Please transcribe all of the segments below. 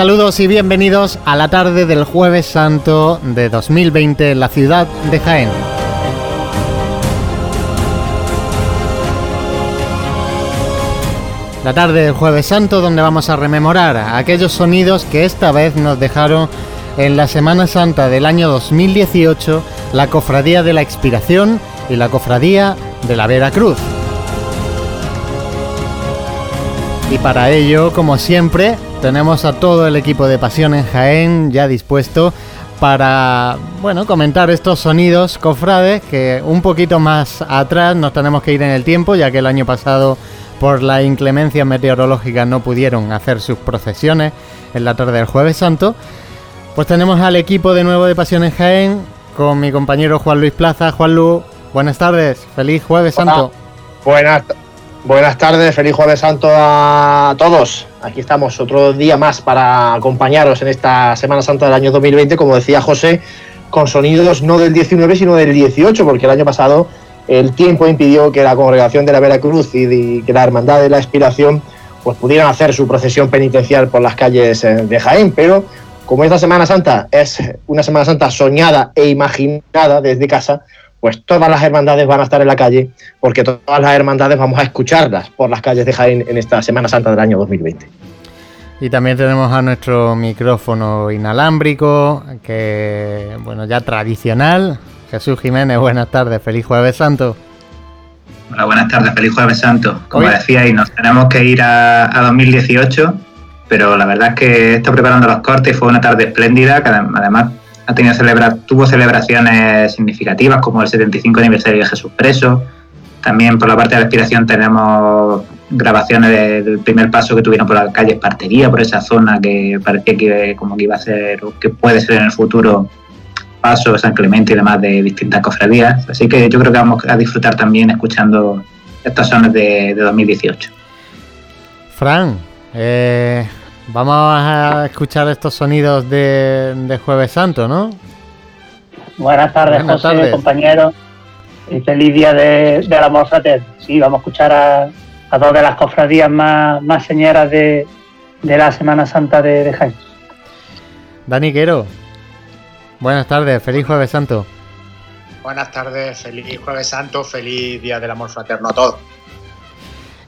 Saludos y bienvenidos a la tarde del jueves santo de 2020 en la ciudad de Jaén. La tarde del jueves santo donde vamos a rememorar aquellos sonidos que esta vez nos dejaron en la Semana Santa del año 2018 la Cofradía de la Expiración y la Cofradía de la Veracruz. Y para ello, como siempre, tenemos a todo el equipo de Pasión en Jaén ya dispuesto para, bueno, comentar estos sonidos cofrades que un poquito más atrás nos tenemos que ir en el tiempo, ya que el año pasado por la inclemencia meteorológica no pudieron hacer sus procesiones en la tarde del jueves santo. Pues tenemos al equipo de nuevo de Pasión en Jaén con mi compañero Juan Luis Plaza. Juan Lu, buenas tardes, feliz jueves santo. Buenas, buenas tardes, feliz jueves santo a todos. Aquí estamos otro día más para acompañaros en esta Semana Santa del año 2020, como decía José, con sonidos no del 19 sino del 18, porque el año pasado el tiempo impidió que la congregación de la Veracruz y, que la Hermandad de la Expiración pues pudieran hacer su procesión penitencial por las calles eh, de Jaén, pero como esta Semana Santa es una Semana Santa soñada e imaginada desde casa, pues todas las hermandades van a estar en la calle, porque todas las hermandades vamos a escucharlas por las calles de Jaén en esta Semana Santa del año 2020. Y también tenemos a nuestro micrófono inalámbrico, que bueno, ya tradicional, Jesús Jiménez, buenas tardes, feliz jueves santo. Hola, buenas tardes, feliz jueves santo. Como decíais, nos tenemos que ir a, 2018, pero la verdad es que estoy preparando los cortes y fue una tarde espléndida, que además ha tenido celebra tuvo celebraciones significativas como el 75 aniversario de Jesús Preso. También por la parte de la inspiración tenemos grabaciones del primer paso que tuvieron por la calle Espartería, por esa zona que parecía que como que iba a ser o que puede ser en el futuro Paso, San Clemente y demás de distintas cofradías. Así que yo creo que vamos a disfrutar también escuchando estas zonas de, 2018. Fran, eh, vamos a escuchar estos sonidos de, Jueves Santo, ¿no? Buenas tardes, José, compañeros. Y feliz día de, la amor Sí, vamos a escuchar a, a dos de las cofradías más, más señeras de, la Semana Santa de, de Jaén. Dani Quero, Buenas tardes, feliz jueves santo. Buenas tardes, feliz jueves santo, feliz día del amor fraterno a todos.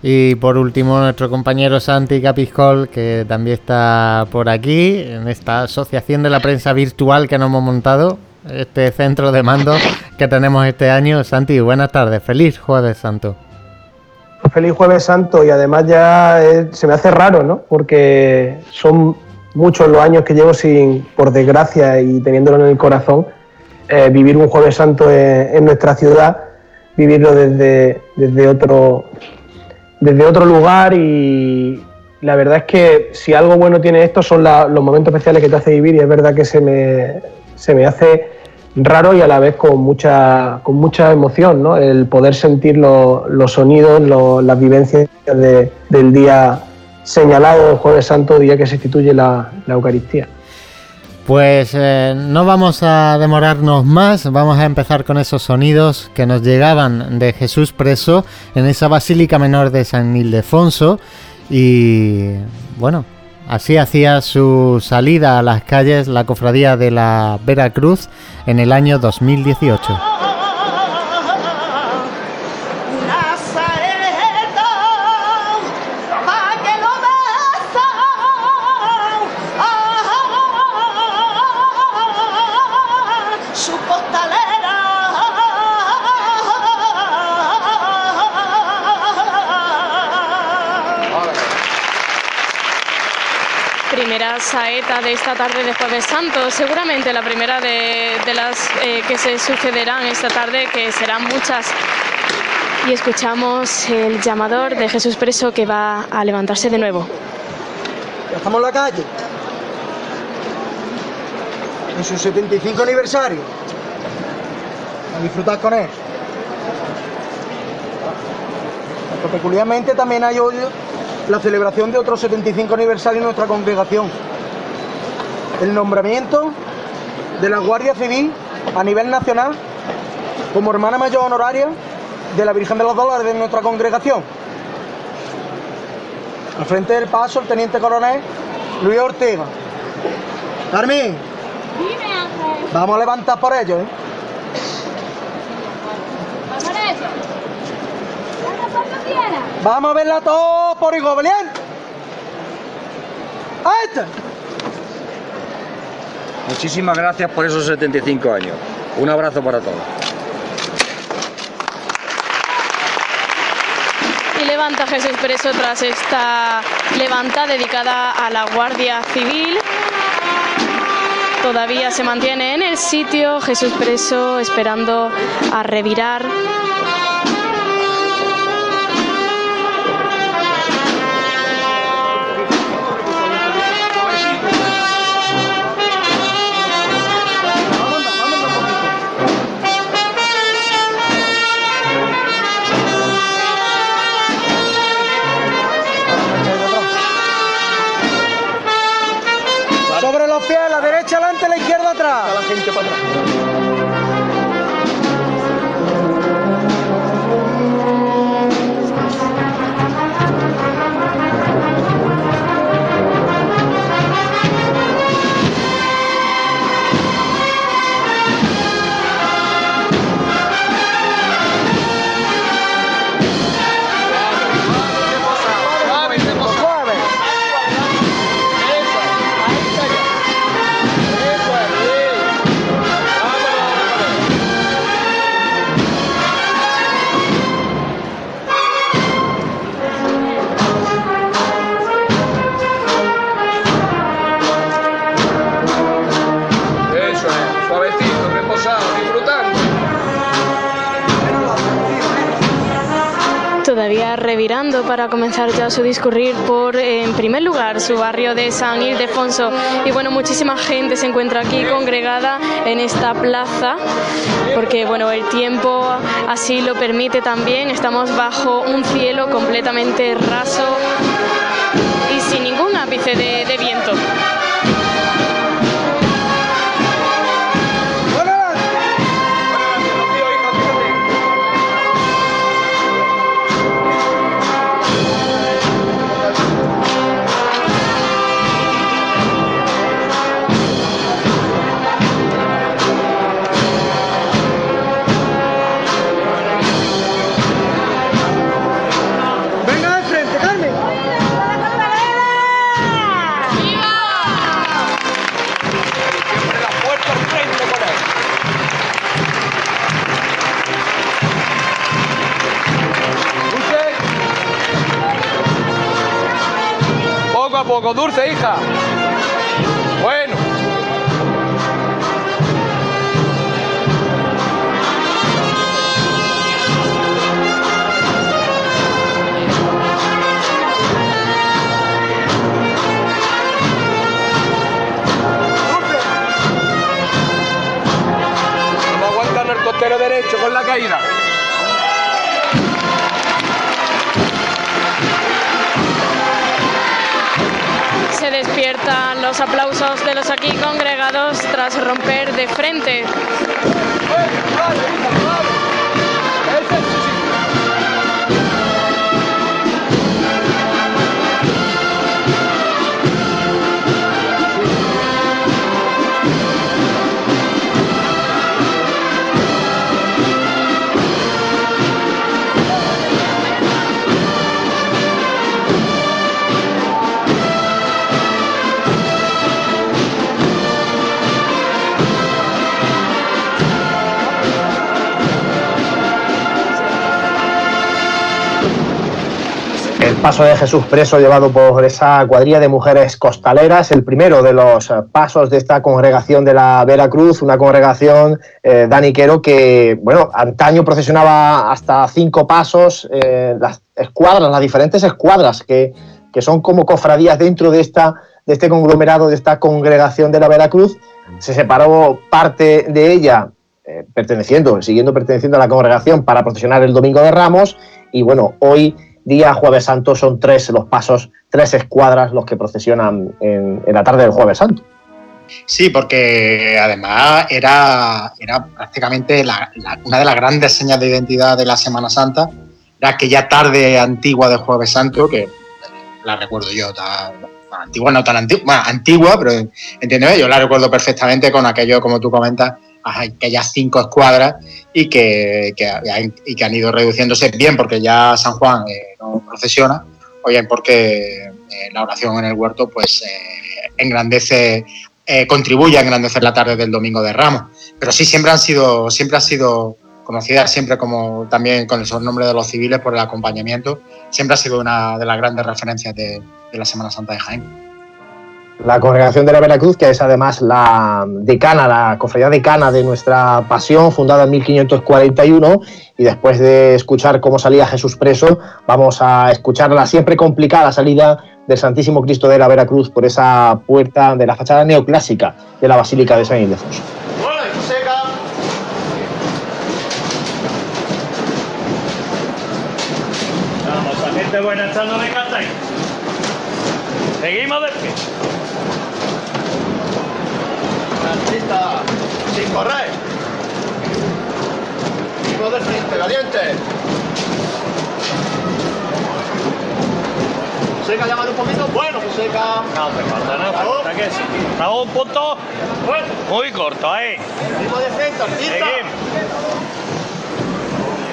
Y por último, nuestro compañero Santi Capiscol, que también está por aquí, en esta asociación de la prensa virtual que nos hemos montado, este centro de mando que tenemos este año. Santi, buenas tardes, feliz jueves santo. Feliz jueves santo y además ya se me hace raro, ¿no? Porque son muchos los años que llevo sin, por desgracia y teniéndolo en el corazón, eh, vivir un jueves santo en, nuestra ciudad, vivirlo desde, desde, otro, desde otro lugar y la verdad es que si algo bueno tiene esto son los momentos especiales que te hace vivir y es verdad que se me, se me hace raro y a la vez con mucha, con mucha emoción, ¿no? el poder sentir los sonidos, las vivencias del día señalado el Jueves Santo, día que se instituye la, Eucaristía. Pues eh, no vamos a demorarnos más, vamos a empezar con esos sonidos que nos llegaban de Jesús preso en esa Basílica Menor de San Ildefonso y bueno, así hacía su salida a las calles la cofradía de la Veracruz en el año 2018. Jueves Santo, seguramente la primera de, las eh, que se sucederán esta tarde, que serán muchas. Y escuchamos el llamador de Jesús Preso que va a levantarse de nuevo. Ya estamos en la calle. En su 75 aniversario. A disfrutar con él. peculiarmente también hay hoy la celebración de otro 75 aniversario en nuestra congregación. El nombramiento de la Guardia Civil a nivel nacional como hermana mayor honoraria de la Virgen de los Dólares de nuestra congregación. Al frente del paso, el teniente coronel Luis Ortega, Carmen. Vamos a levantar por ello, ¿eh? Vamos a verla todo por igual, ¿bien? ¡Ahí Muchísimas gracias por esos 75 años. Un abrazo para todos. Y levanta Jesús Preso tras esta levanta dedicada a la Guardia Civil. Todavía se mantiene en el sitio Jesús Preso esperando a revirar para comenzar ya su discurrir por, en primer lugar, su barrio de San Ildefonso. Y bueno, muchísima gente se encuentra aquí congregada en esta plaza, porque bueno, el tiempo así lo permite también. Estamos bajo un cielo completamente raso y sin ningún ápice de, de viento. Poco, dulce, hija. Bueno. Vamos aguantando el costero derecho con la caída. Despiertan los aplausos de los aquí congregados tras romper de frente. Paso de Jesús preso llevado por esa cuadrilla de mujeres costaleras, el primero de los eh, pasos de esta congregación de la Veracruz, una congregación, eh, daniquero, que, bueno, antaño procesionaba hasta cinco pasos, eh, las escuadras, las diferentes escuadras que, que, son como cofradías dentro de, esta, de este conglomerado, de esta congregación de la Veracruz. Se separó parte de ella perteneciendo, siguiendo perteneciendo a la congregación para procesionar el Domingo de Ramos y, bueno, hoy día Jueves Santo son tres los pasos, tres escuadras los que procesionan en, la tarde del Jueves Santo. Sí, porque además era, era prácticamente una de las grandes señas de identidad de la Semana Santa, era aquella tarde antigua del Jueves Santo, que la recuerdo yo, antigua, no tan antigua, antigua, pero entiéndeme, yo la recuerdo perfectamente con aquello, como tú comentas, aquellas cinco escuadras y que, y que han ido reduciéndose bien porque ya San Juan eh, no procesiona, o bien porque eh, la oración en el huerto pues eh, engrandece, contribuye a engrandecer la tarde del domingo de Ramos. Pero sí siempre han sido, siempre ha sido conocida siempre como también con el sobrenombre de los civiles por el acompañamiento, siempre ha sido una de las grandes referencias de, de la Semana Santa de Jaén la congregación de la Veracruz, que es además la decana, la cofradía decana de nuestra pasión, fundada en 1541. Y después de escuchar cómo salía Jesús preso, vamos a escuchar la siempre complicada salida del Santísimo Cristo de la Veracruz por esa puerta de la fachada neoclásica de la Basílica de San Ildefonso. Vamos, buenas tardes, Seguimos de pie. Sin correr. Seguimos de frente, valiente. Seca, llamar un poquito. Bueno, pues seca. No, te falta nada. ¿Para qué? Estamos un punto bueno. muy corto ahí. Seguimos de frente, artista.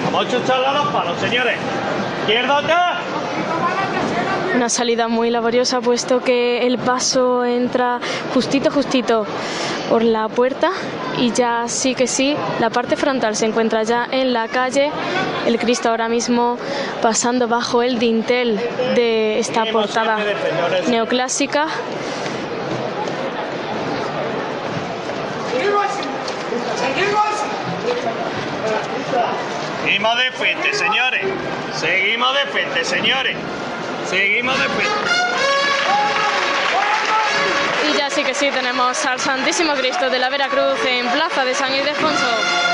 Vamos a chucharle a los palos, señores. Izquierda acá. Una salida muy laboriosa puesto que el paso entra justito, justito por la puerta y ya sí que sí, la parte frontal se encuentra ya en la calle. El Cristo ahora mismo pasando bajo el dintel de esta portada neoclásica. Seguimos de frente, señores. Seguimos de frente, señores. Seguimos después. Y ya sí que sí tenemos al Santísimo Cristo de la Veracruz en Plaza de San Ildefonso.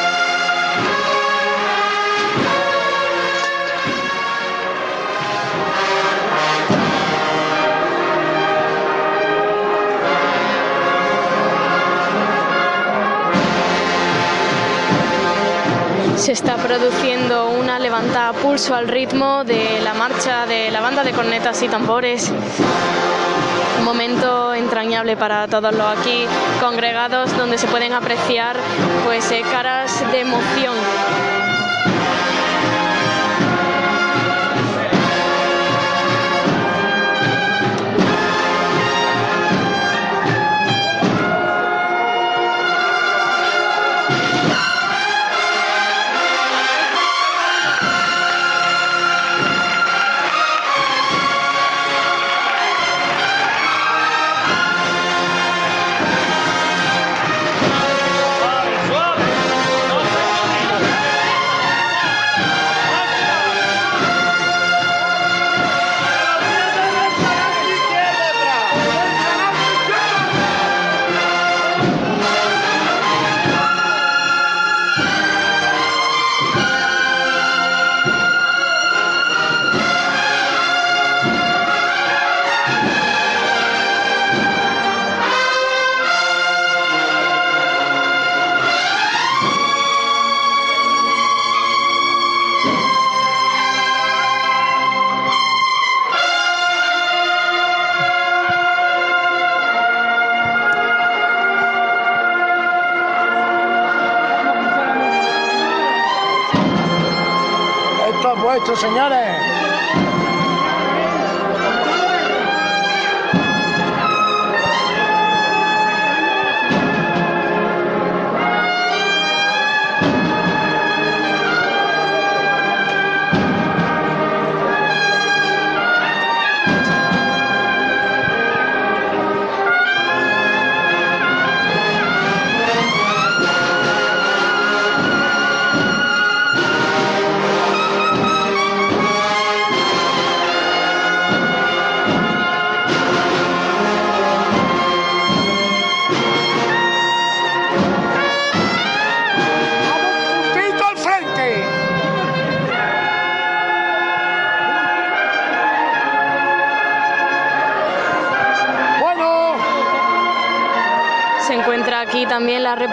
Se está produciendo una levanta pulso al ritmo de la marcha de la banda de cornetas y tambores. Un momento entrañable para todos los aquí congregados donde se pueden apreciar pues eh, caras de emoción señores.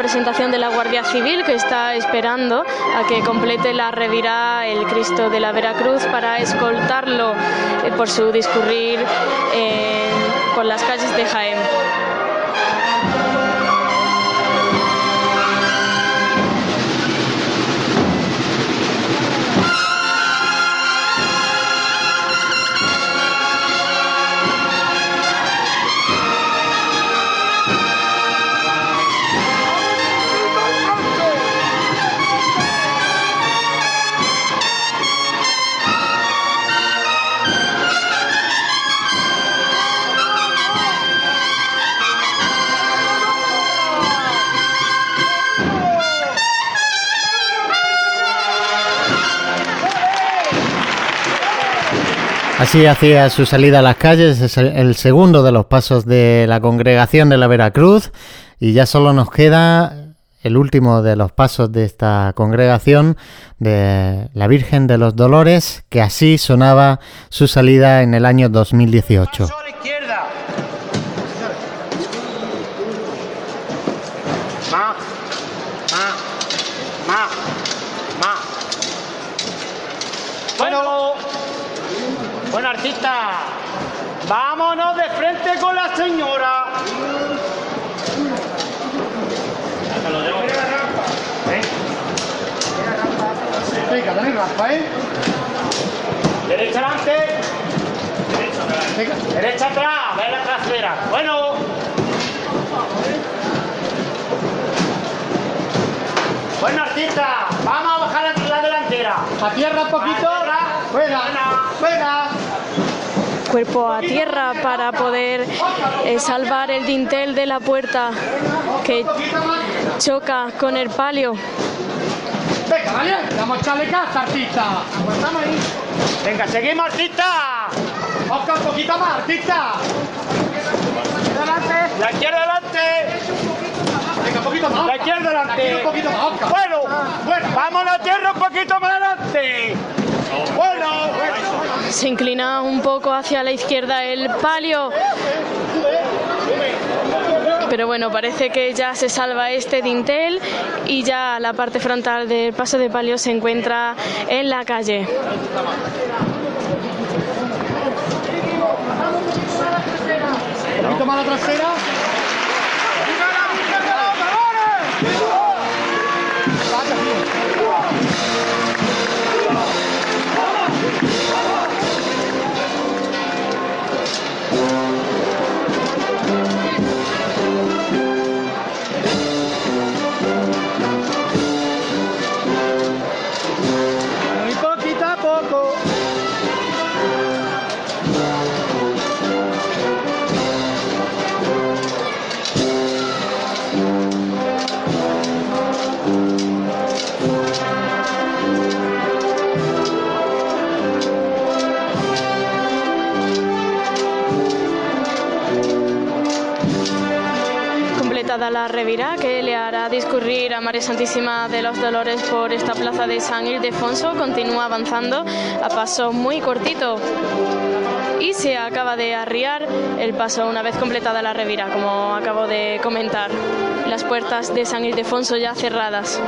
Representación de la Guardia Civil que está esperando a que complete la revirá el Cristo de la Veracruz para escoltarlo eh, por su discurrir en por las calles de Jaén. Así hacía su salida a las calles, es el segundo de los pasos de la congregación de la Veracruz y ya solo nos queda el último de los pasos de esta congregación de la Virgen de los Dolores, que así sonaba su salida en el año 2018. Derecha adelante. Derecha, Derecha atrás, ve la trasera. Bueno. Bueno, artista, vamos a bajar la delantera. A tierra un poquito. Buena, buena cuerpo a tierra para poder eh, salvar el dintel de la puerta que choca con el palio. Venga, vale, vamos a echarle casa, artista. Aguantamos ahí. Venga, seguimos, artista. Oscar, un poquito más, artista. Adelante. La izquierda adelante. Venga, un poquito más. La izquierda adelante. Un poquito más, Oscar. Bueno, bueno, vamos a la tierra un poquito más adelante. Bueno, Se inclina un poco hacia la izquierda el palio. Pero bueno, parece que ya se salva este dintel y ya la parte frontal del paso de palio se encuentra en la calle. Un la revirá que le hará discurrir a María Santísima de los Dolores por esta plaza de San Ildefonso. Continúa avanzando a paso muy cortito y se acaba de arriar el paso una vez completada la revira, como acabo de comentar. Las puertas de San Ildefonso ya cerradas.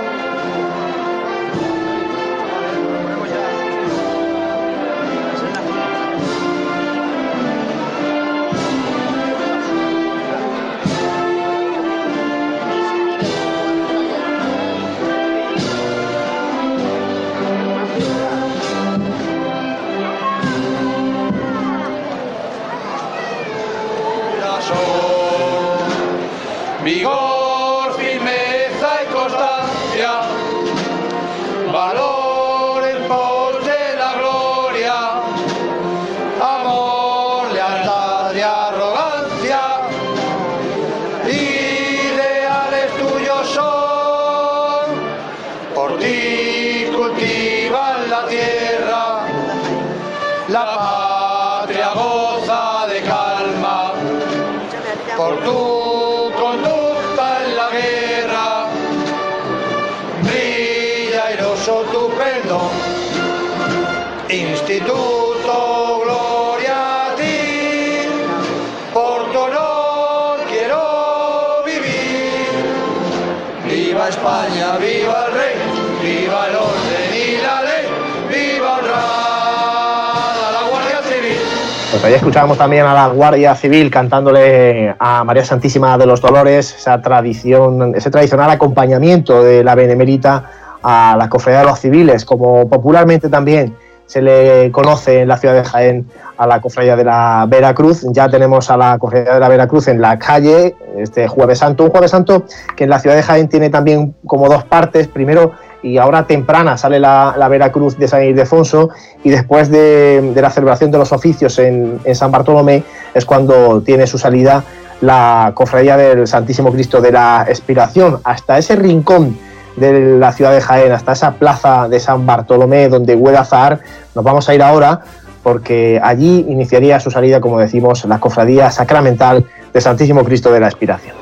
Pues ahí escuchábamos también a la Guardia Civil cantándole a María Santísima de los Dolores esa tradición, ese tradicional acompañamiento de la Benemérita a la Cofradía de los Civiles, como popularmente también se le conoce en la ciudad de Jaén a la Cofradía de la Veracruz. Ya tenemos a la Cofradía de la Veracruz en la calle este Jueves Santo, un Jueves Santo que en la ciudad de Jaén tiene también como dos partes. Primero, y ahora temprana sale la, Veracruz de San Ildefonso y después de, la celebración de los oficios en, San Bartolomé es cuando tiene su salida la Cofradía del Santísimo Cristo de la Expiración. Hasta ese rincón de la ciudad de Jaén, hasta esa plaza de San Bartolomé donde huele azar, nos vamos a ir ahora porque allí iniciaría su salida, como decimos, la Cofradía Sacramental de Santísimo Cristo de la Expiración.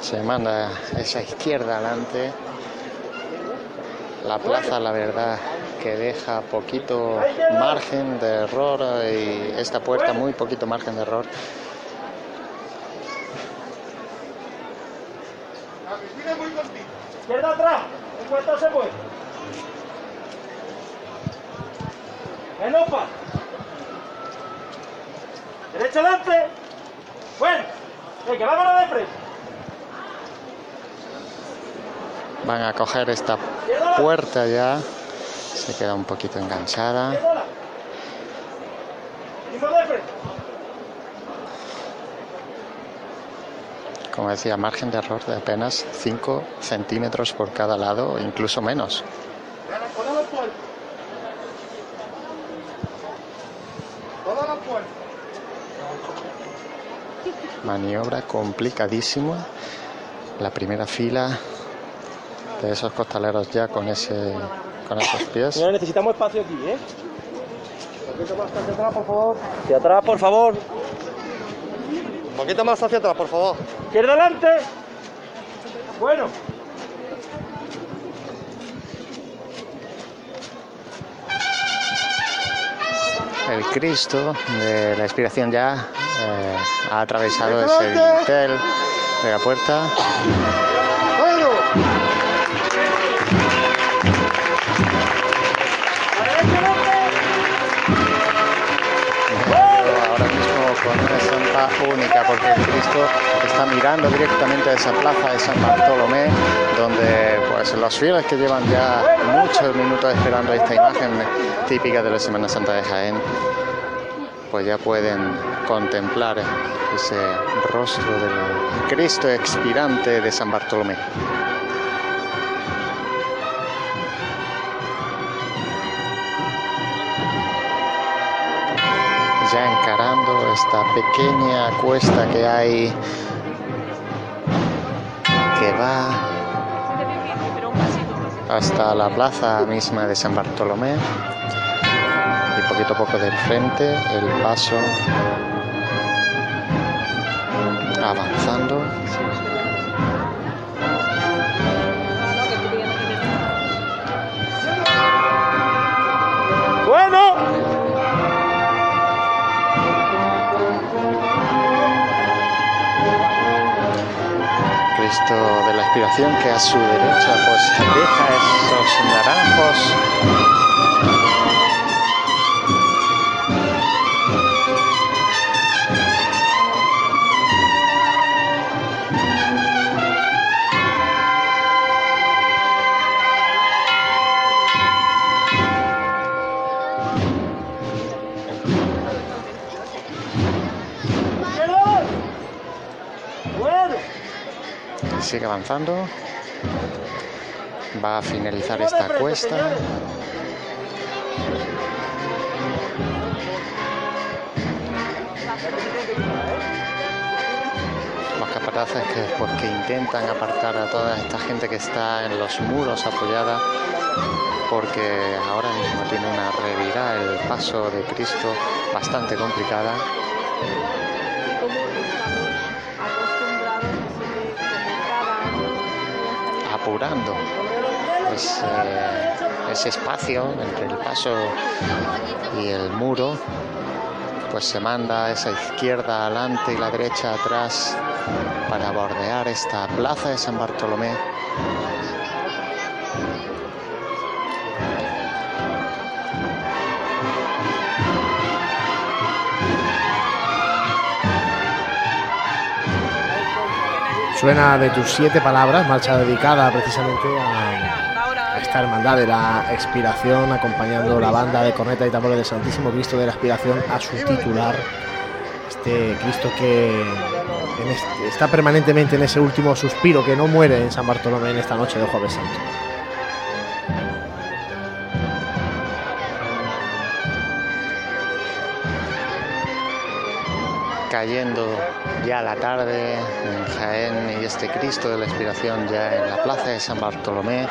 Se manda esa izquierda adelante la plaza, la verdad, que deja poquito margen de error y esta puerta muy poquito margen de error. Izquierda atrás, en cuanto se puede. Enopa. Derecha adelante. Bueno, que vámonos de frente. van a coger esta puerta ya se queda un poquito enganchada como decía margen de error de apenas 5 centímetros por cada lado incluso menos maniobra complicadísima la primera fila de esos costaleros ya con ese con esos pies. Necesitamos espacio aquí, ¿eh? Un poquito más hacia atrás, por favor. Hacia atrás, por favor. Un poquito más hacia atrás, por favor. Izquierda adelante. Bueno. El Cristo de la inspiración ya eh, ha atravesado ese dintel de la puerta. Única, porque el Cristo está mirando directamente a esa plaza de San Bartolomé, donde pues los fieles que llevan ya muchos minutos esperando esta imagen típica de la Semana Santa de Jaén, pues ya pueden contemplar ese rostro del Cristo expirante de San Bartolomé. Esta pequeña cuesta que hay que va hasta la plaza misma de San Bartolomé y poquito a poco de frente el paso avanzando que a su derecha pues deja esos naranjos Va a finalizar esta cuesta. Los capataces que porque intentan apartar a toda esta gente que está en los muros apoyada porque ahora mismo tiene una revirada el paso de Cristo bastante complicada apurando ese, ese espacio entre el paso y el muro pues se manda esa izquierda adelante y la derecha atrás para bordear esta plaza de San Bartolomé. Suena de tus siete palabras, marcha dedicada precisamente a, esta hermandad de la expiración, acompañando la banda de corneta y tambores del Santísimo Cristo de la expiración a su titular, este Cristo que está permanentemente en ese último suspiro, que no muere en San Bartolomé en esta noche de Jueves Santo. Cayendo ya la tarde en Jaén y este Cristo de la Inspiración ya en la plaza de San Bartolomé.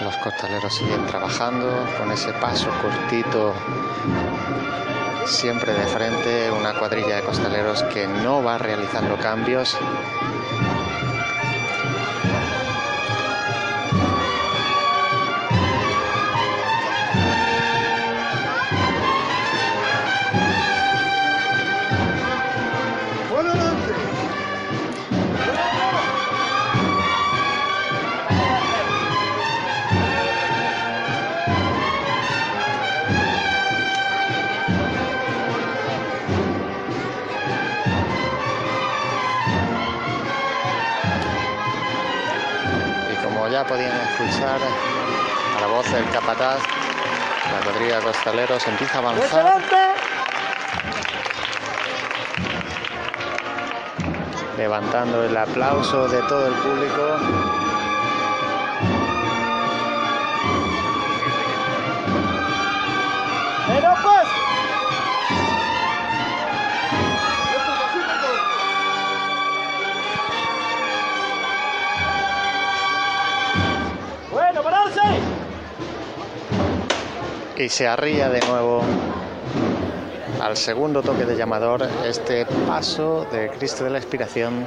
Los costaleros siguen trabajando con ese paso cortito siempre de frente, una cuadrilla de costaleros que no va realizando cambios costaleros empieza a avanzar. Levantando el aplauso de todo el público. Y se arría de nuevo al segundo toque de llamador este paso de Cristo de la Expiración.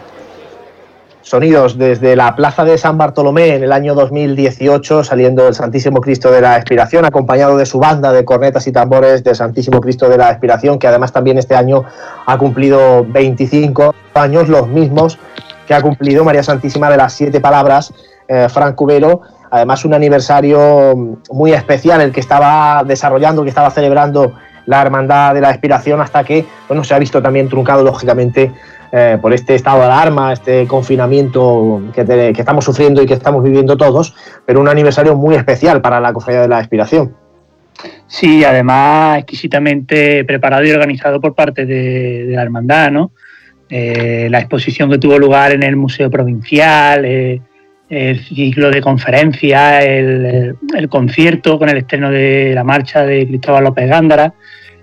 Sonidos desde la plaza de San Bartolomé en el año 2018, saliendo el Santísimo Cristo de la Expiración, acompañado de su banda de cornetas y tambores del Santísimo Cristo de la Expiración, que además también este año ha cumplido 25 años, los mismos que ha cumplido María Santísima de las Siete Palabras, eh, Frank Cubero, Además, un aniversario muy especial, el que estaba desarrollando, que estaba celebrando la Hermandad de la Expiración, hasta que bueno, se ha visto también truncado, lógicamente, eh, por este estado de alarma, este confinamiento que, estamos sufriendo y que estamos viviendo todos, pero un aniversario muy especial para la Cofradía de la Expiración. Sí, además exquisitamente preparado y organizado por parte de, la Hermandad, ¿no? Eh, la exposición que tuvo lugar en el Museo Provincial, eh, el ciclo de conferencias, el, concierto con el estreno de la marcha de Cristóbal López Gándara,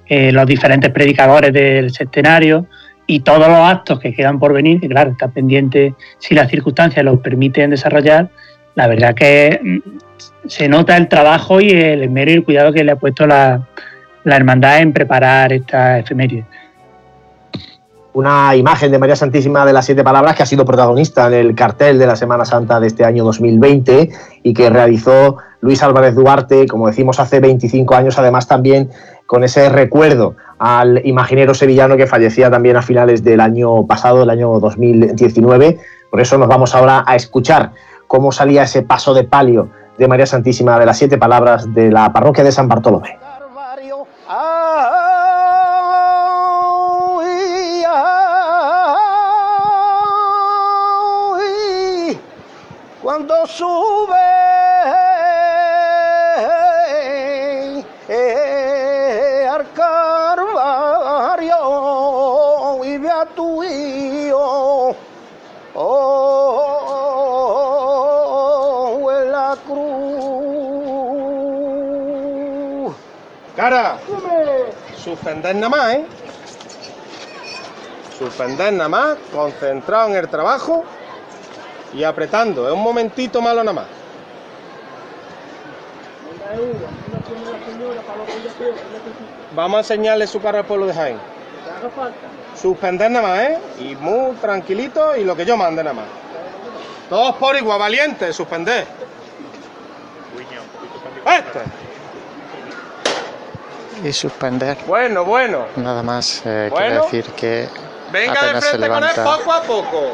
eh, los diferentes predicadores del centenario y todos los actos que quedan por venir, que claro, está pendiente si las circunstancias los permiten desarrollar, la verdad que mm, se nota el trabajo y el esmero y el cuidado que le ha puesto la, la hermandad en preparar esta efeméride una imagen de María Santísima de las Siete Palabras que ha sido protagonista en el cartel de la Semana Santa de este año 2020 y que realizó Luis Álvarez Duarte, como decimos, hace 25 años, además también con ese recuerdo al imaginero sevillano que fallecía también a finales del año pasado, el año 2019. Por eso nos vamos ahora a escuchar cómo salía ese paso de palio de María Santísima de las Siete Palabras de la parroquia de San Bartolomé. Sube. Eh, al Calvario y ve a tu hijo. Oh, en la cruz. Cara, suspender nada más, ¿eh? Suspender nada más, concentrado en el trabajo y apretando. Es un momentito malo nada más. Vamos a enseñarle su carro al pueblo de Jaén. Suspender nada más, ¿eh? Y muy tranquilito y lo que yo mande nada más. Todos por igual, valiente, suspender. Este. Y suspender. Bueno, bueno. Nada más eh, quiere decir que Venga apenas de se levanta. poco a poco.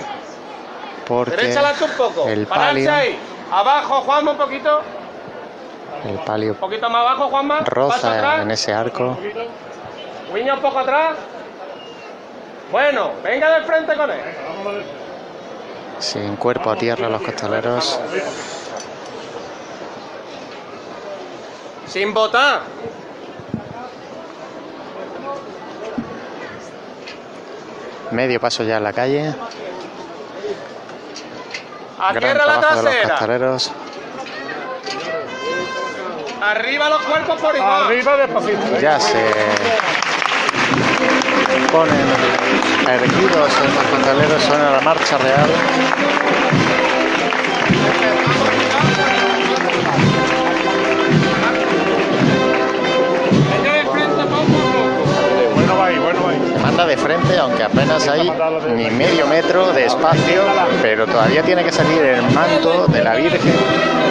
Porque un poco. el palio, ahí. Abajo, Juanma, un poquito. El palio un poquito más abajo, Juanma. roza en ese arco. Guiña un poco atrás. Bueno, venga de frente con él. Sin cuerpo a tierra los costaleros. Sin botar. Medio paso ya en la calle. A Gran tierra la trabajo de los trasera. Arriba los cuerpos por igual. Arriba despacito. Ya se ponen erguidos los costaleros, suena la marcha real. Manda de frente, aunque apenas hay ni medio metro de espacio, pero todavía tiene que salir el manto de la Virgen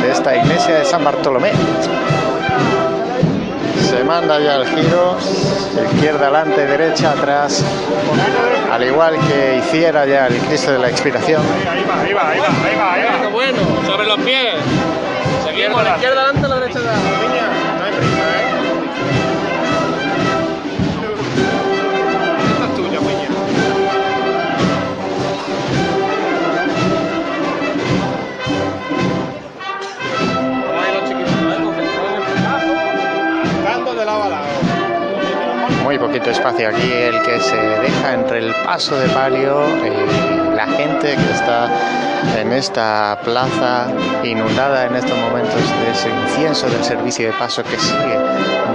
de esta iglesia de San Bartolomé. Se manda ya el giro, izquierda adelante, derecha atrás, al igual que hiciera ya el Cristo de la Expiración. Ahí va, ahí va, ahí va, ahí va, ahí va. Bueno, sobre los pies. Seguimos, la izquierda adelante, la derecha atrás. Espacio aquí, el que se deja entre el paso de palio y la gente que está en esta plaza inundada en estos momentos de ese incienso del servicio de paso que sigue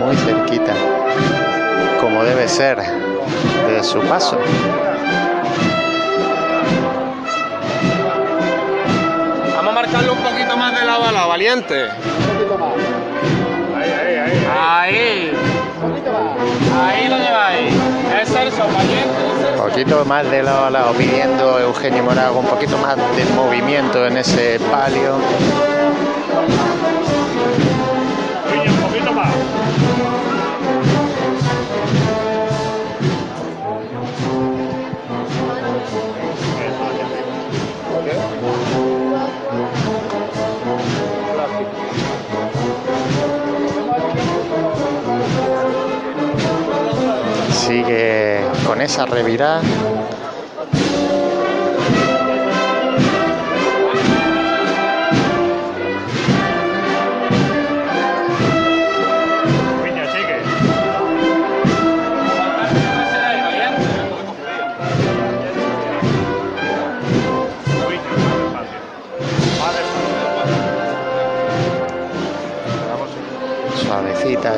muy cerquita, como debe ser de su paso. Vamos a marcarlo un poquito más de lado a lado, valiente. Un poquito más. Ahí, ahí, lo lleváis. Es Celso. Un poquito más de lado a lado, pidiendo Eugenio Morago un poquito más de movimiento en ese palio. Con esa revirada.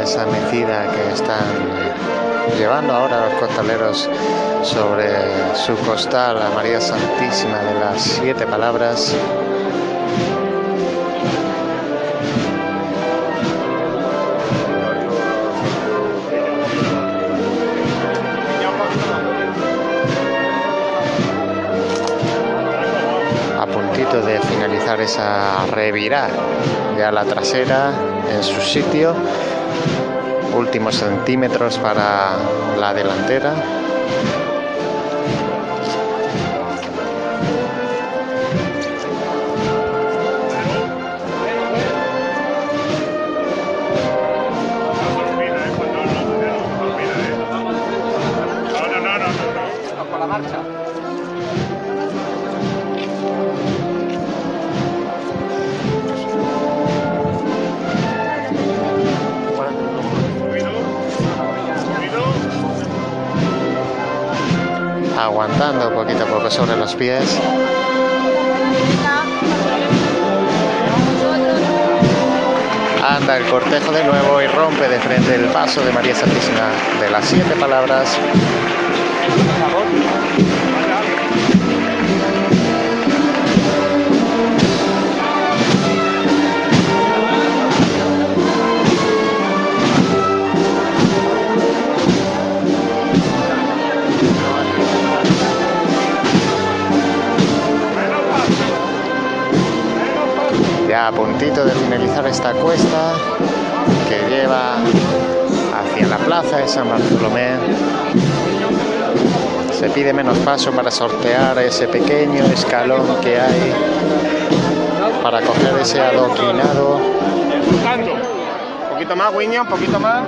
Esa mecida que están llevando ahora los costaleros sobre su costal a María Santísima de las siete palabras. A puntito de finalizar esa revirada, ya la trasera en su sitio, últimos centímetros para la delantera. Aguantando poquito a poco sobre los pies. Anda el cortejo de nuevo y rompe de frente el paso de María Santísima de las siete palabras. Ya a puntito de finalizar esta cuesta que lleva hacia la plaza de San Bartolomé. Se pide menos paso para sortear ese pequeño escalón que hay para coger ese adoquinado. Un poquito más, Wiña, un poquito más.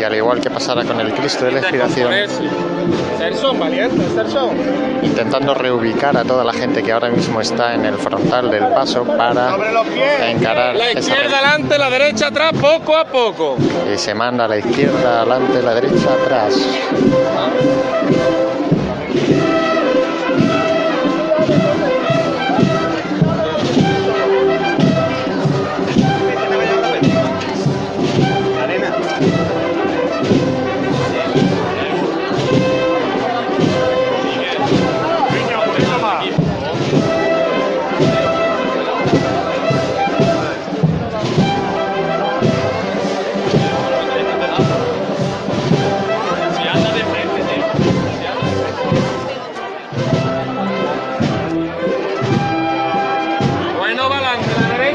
y al igual que pasara con el Cristo de la Expiración, intentando reubicar a toda la gente que ahora mismo está en el frontal del paso para encarar la izquierda adelante, la derecha atrás, poco a poco. Y se manda a la izquierda adelante, la derecha atrás.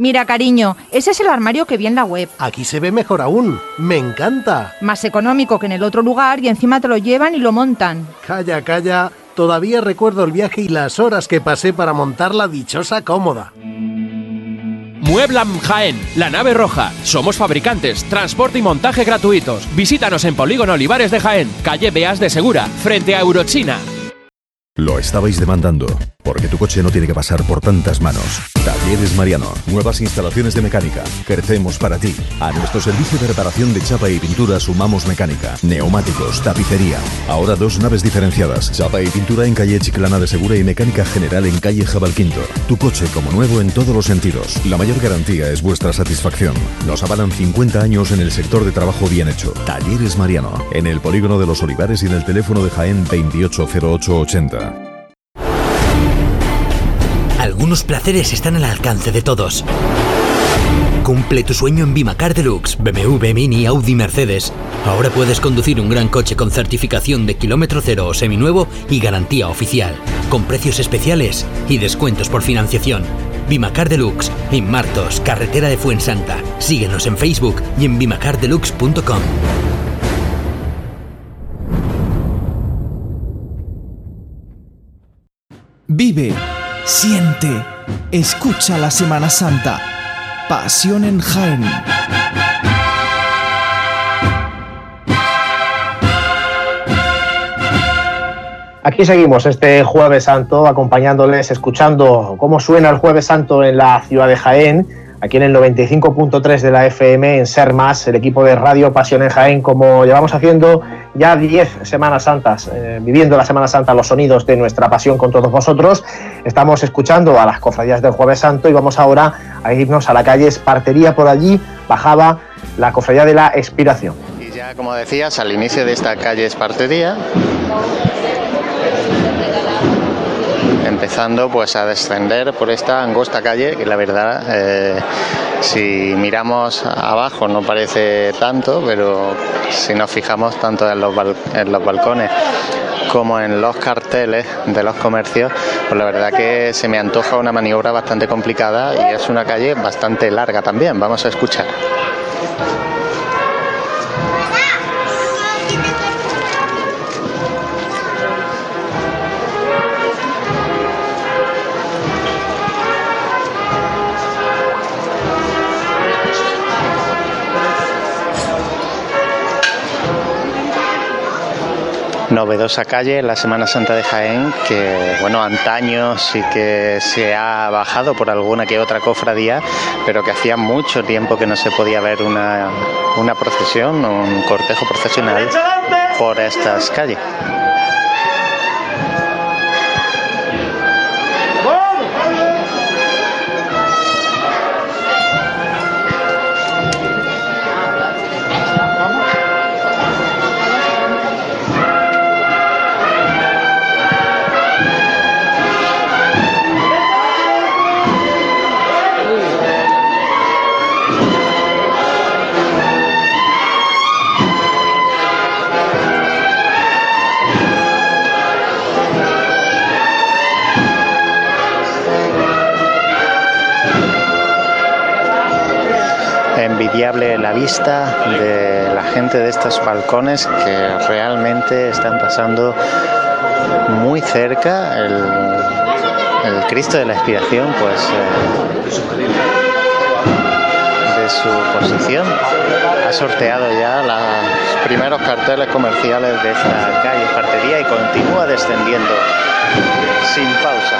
Mira, cariño, ese es el armario que vi en la web. Aquí se ve mejor aún. Me encanta. Más económico que en el otro lugar y encima te lo llevan y lo montan. Calla, calla. Todavía recuerdo el viaje y las horas que pasé para montar la dichosa cómoda. Mueblam Jaén, la nave roja. Somos fabricantes, transporte y montaje gratuitos. Visítanos en Polígono Olivares de Jaén, calle Beas de Segura, frente a Eurochina. Lo estabais demandando, porque tu coche no tiene que pasar por tantas manos. Talleres Mariano, nuevas instalaciones de mecánica. Crecemos para ti. A nuestro servicio de reparación de chapa y pintura sumamos mecánica, neumáticos, tapicería. Ahora dos naves diferenciadas, chapa y pintura en calle Chiclana de Segura y mecánica general en calle Jabalquinto. Tu coche como nuevo en todos los sentidos. La mayor garantía es vuestra satisfacción. Nos avalan 50 años en el sector de trabajo bien hecho. Talleres Mariano, en el polígono de los Olivares y en el teléfono de Jaén 280880. Algunos placeres están al alcance de todos. Cumple tu sueño en Bimacar Deluxe, BMW, Mini, Audi, Mercedes. Ahora puedes conducir un gran coche con certificación de kilómetro cero o seminuevo y garantía oficial, con precios especiales y descuentos por financiación. Bimacar Deluxe, en Martos, carretera de Fuensanta. Síguenos en Facebook y en bimacardeluxe.com. Vive, siente, escucha la Semana Santa. Pasión en Jaén. Aquí seguimos este Jueves Santo acompañándoles, escuchando cómo suena el Jueves Santo en la ciudad de Jaén, aquí en el 95.3 de la FM en Ser Más, el equipo de Radio Pasión en Jaén, como llevamos haciendo ya 10 Semanas Santas, eh, viviendo la Semana Santa, los sonidos de nuestra pasión con todos vosotros. Estamos escuchando a las cofradías del Jueves Santo y vamos ahora a irnos a la calle Espartería, por allí bajaba la cofradía de la Expiración. Y ya, como decías, al inicio de esta calle Espartería, empezando pues a descender por esta angosta calle que la verdad eh, si miramos abajo no parece tanto pero si nos fijamos tanto en los, en los balcones como en los carteles de los comercios, pues la verdad que se me antoja una maniobra bastante complicada y es una calle bastante larga también. Vamos a escuchar. Novedosa calle, la Semana Santa de Jaén, que bueno, antaño sí que se ha bajado por alguna que otra cofradía, pero que hacía mucho tiempo que no se podía ver una, una procesión, un cortejo procesional por estas calles. Envidiable la vista de la gente de estos balcones que realmente están pasando muy cerca el, Cristo de la Expiración, pues eh, de su posición. Ha sorteado ya los primeros carteles comerciales de esta calle Partería y continúa descendiendo sin pausa.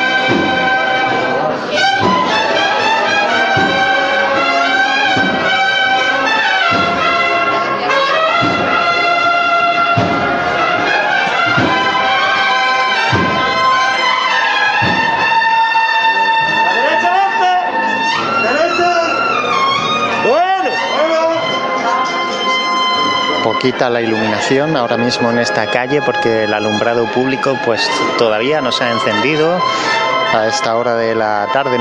Quita la iluminación ahora mismo en esta calle porque el alumbrado público pues todavía no se ha encendido a esta hora de la tarde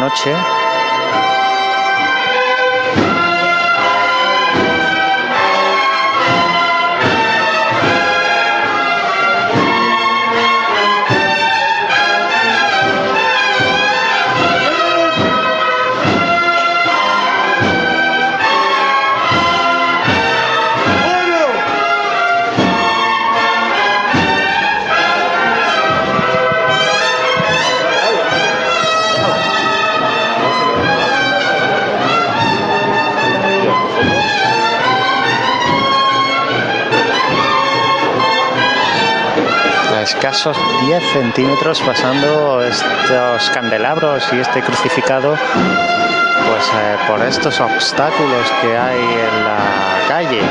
escasos 10 centímetros pasando estos candelabros y este crucificado pues eh, por estos obstáculos que hay en la calle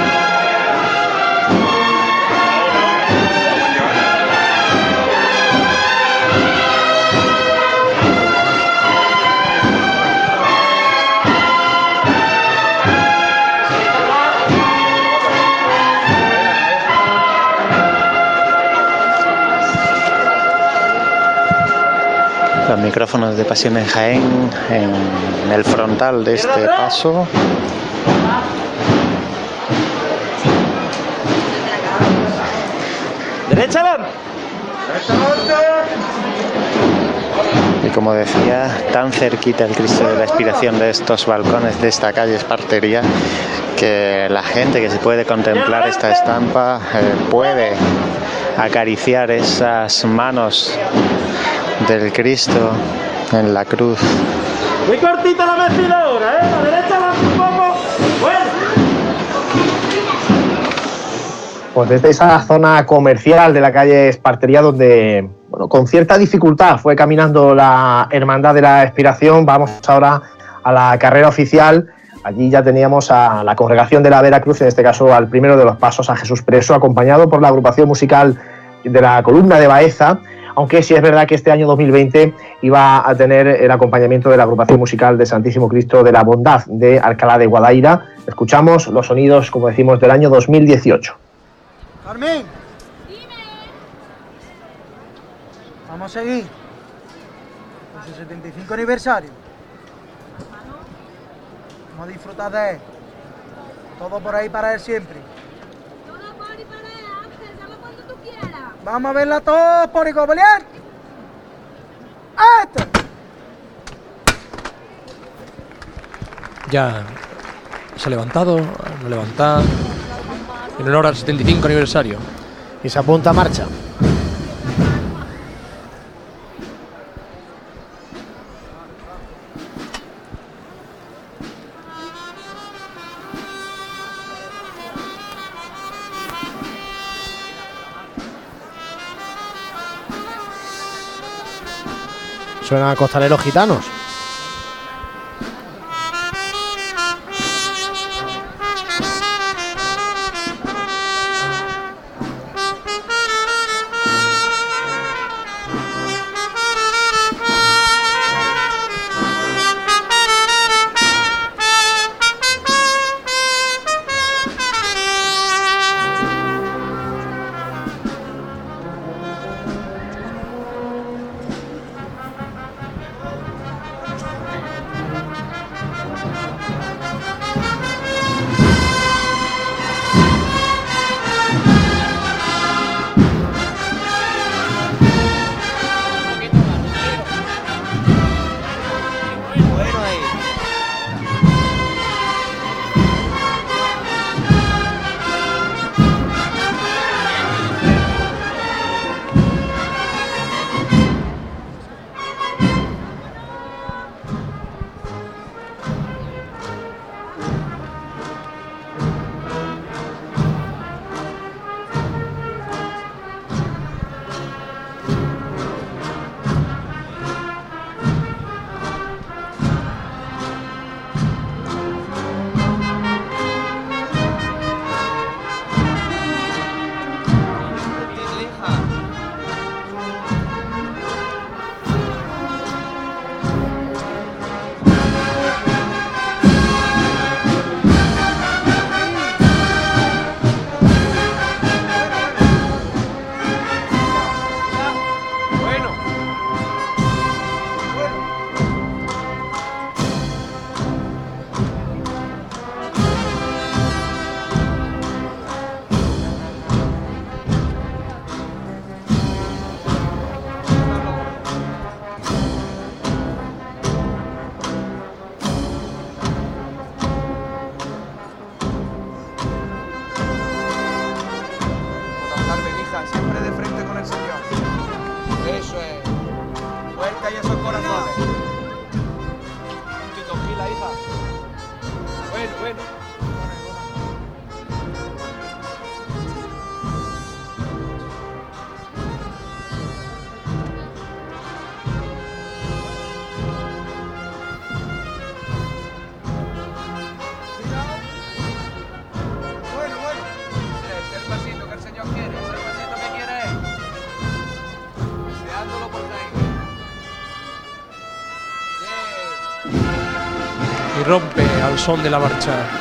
micrófonos de Pasión en Jaén en el frontal de este paso. Derecha Y como decía, tan cerquita el Cristo de la Expiración de estos balcones de esta calle Espartería que la gente que se puede contemplar esta estampa eh, puede acariciar esas manos del Cristo en la cruz. Muy cortita la vestida ahora, ¿eh? La derecha va un poco. Bueno. Pues desde esa zona comercial de la calle Espartería, donde bueno, con cierta dificultad fue caminando la Hermandad de la Expiración, vamos ahora a la carrera oficial. Allí ya teníamos a la congregación de la Veracruz, en este caso al primero de los pasos a Jesús Preso, acompañado por la agrupación musical de la columna de Baeza aunque sí es verdad que este año 2020 iba a tener el acompañamiento de la agrupación musical de Santísimo Cristo de la Bondad de Alcalá de Guadaira. Escuchamos los sonidos, como decimos, del año 2018. Carmen. Vamos a seguir. Con su 75 aniversario. Vamos a disfrutar de. Todo por ahí para él siempre. Vamos a verla todos por igual, ¡Esto! Ya se ha levantado, lo levanta en honor al 75 aniversario. Y se apunta a marcha. Suena Costaleros Gitanos. Son de la marcha.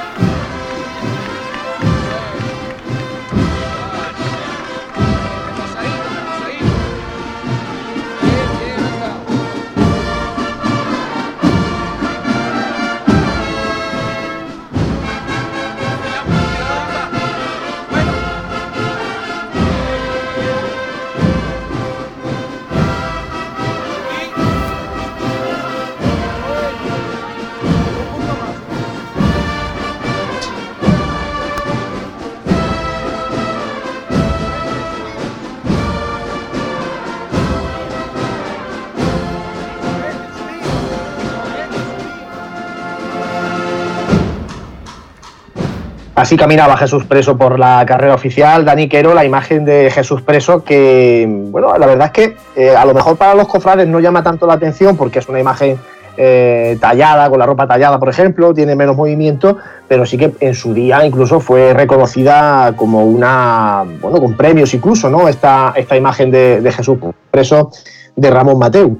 Así caminaba Jesús Preso por la carrera oficial. Dani Quero, la imagen de Jesús Preso, que, bueno, la verdad es que eh, a lo mejor para los cofrades no llama tanto la atención porque es una imagen eh, tallada, con la ropa tallada, por ejemplo, tiene menos movimiento, pero sí que en su día incluso fue reconocida como una, bueno, con premios incluso, ¿no? Esta, esta imagen de, Jesús Preso de Ramón Mateu.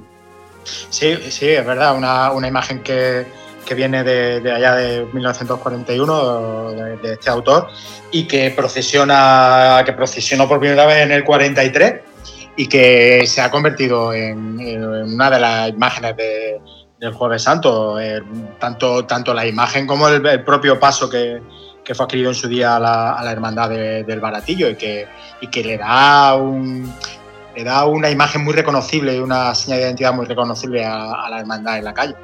Sí, sí, es verdad, una, una imagen que que viene de, allá de 1941, de, este autor, y que procesiona, que procesionó por primera vez en el 43 y que se ha convertido en, una de las imágenes del Jueves Santo, eh, tanto, tanto la imagen como el, propio paso que, fue adquirido en su día a la, hermandad del Baratillo y que, y que le da un, le da una imagen muy reconocible y una señal de identidad muy reconocible a la hermandad en la calle.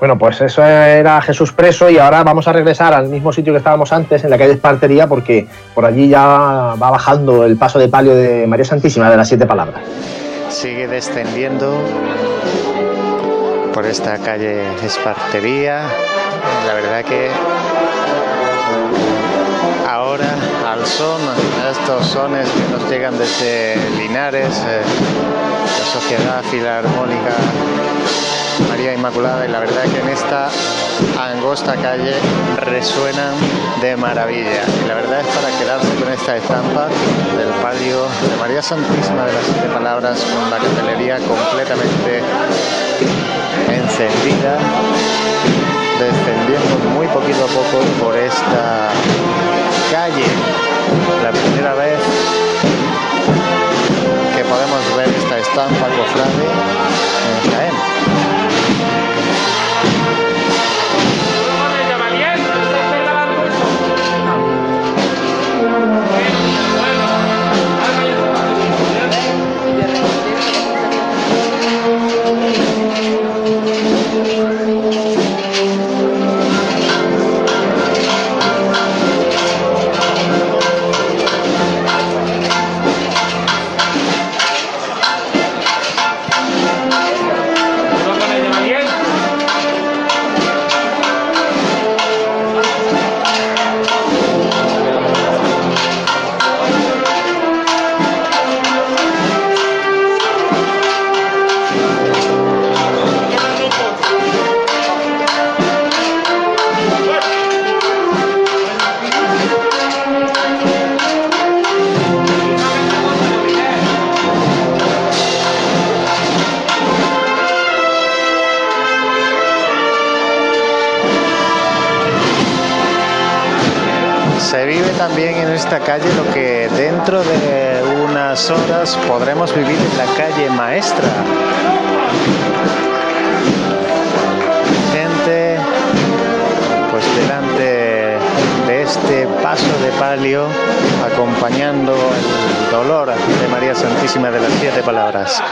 Bueno, pues eso era Jesús Preso y ahora vamos a regresar al mismo sitio que estábamos antes, en la calle Espartería, porque por allí ya va bajando el paso de palio de María Santísima de las Siete Palabras. Sigue descendiendo por esta calle Espartería. La verdad que ahora al son, a estos sones que nos llegan desde Linares, eh, la Sociedad Filarmónica María Inmaculada y la verdad que en esta angosta calle resuenan de maravilla. Y la verdad es para quedarse con esta estampa del palio de María Santísima de las Siete Palabras con la candelería completamente encendida descendiendo muy poquito a poco por esta calle. La primera vez que podemos ver esta estampa cofrade en Jaén calle lo que dentro de unas horas podremos vivir en la calle maestra. Gente pues delante de este paso de palio acompañando el dolor de María Santísima de las siete palabras.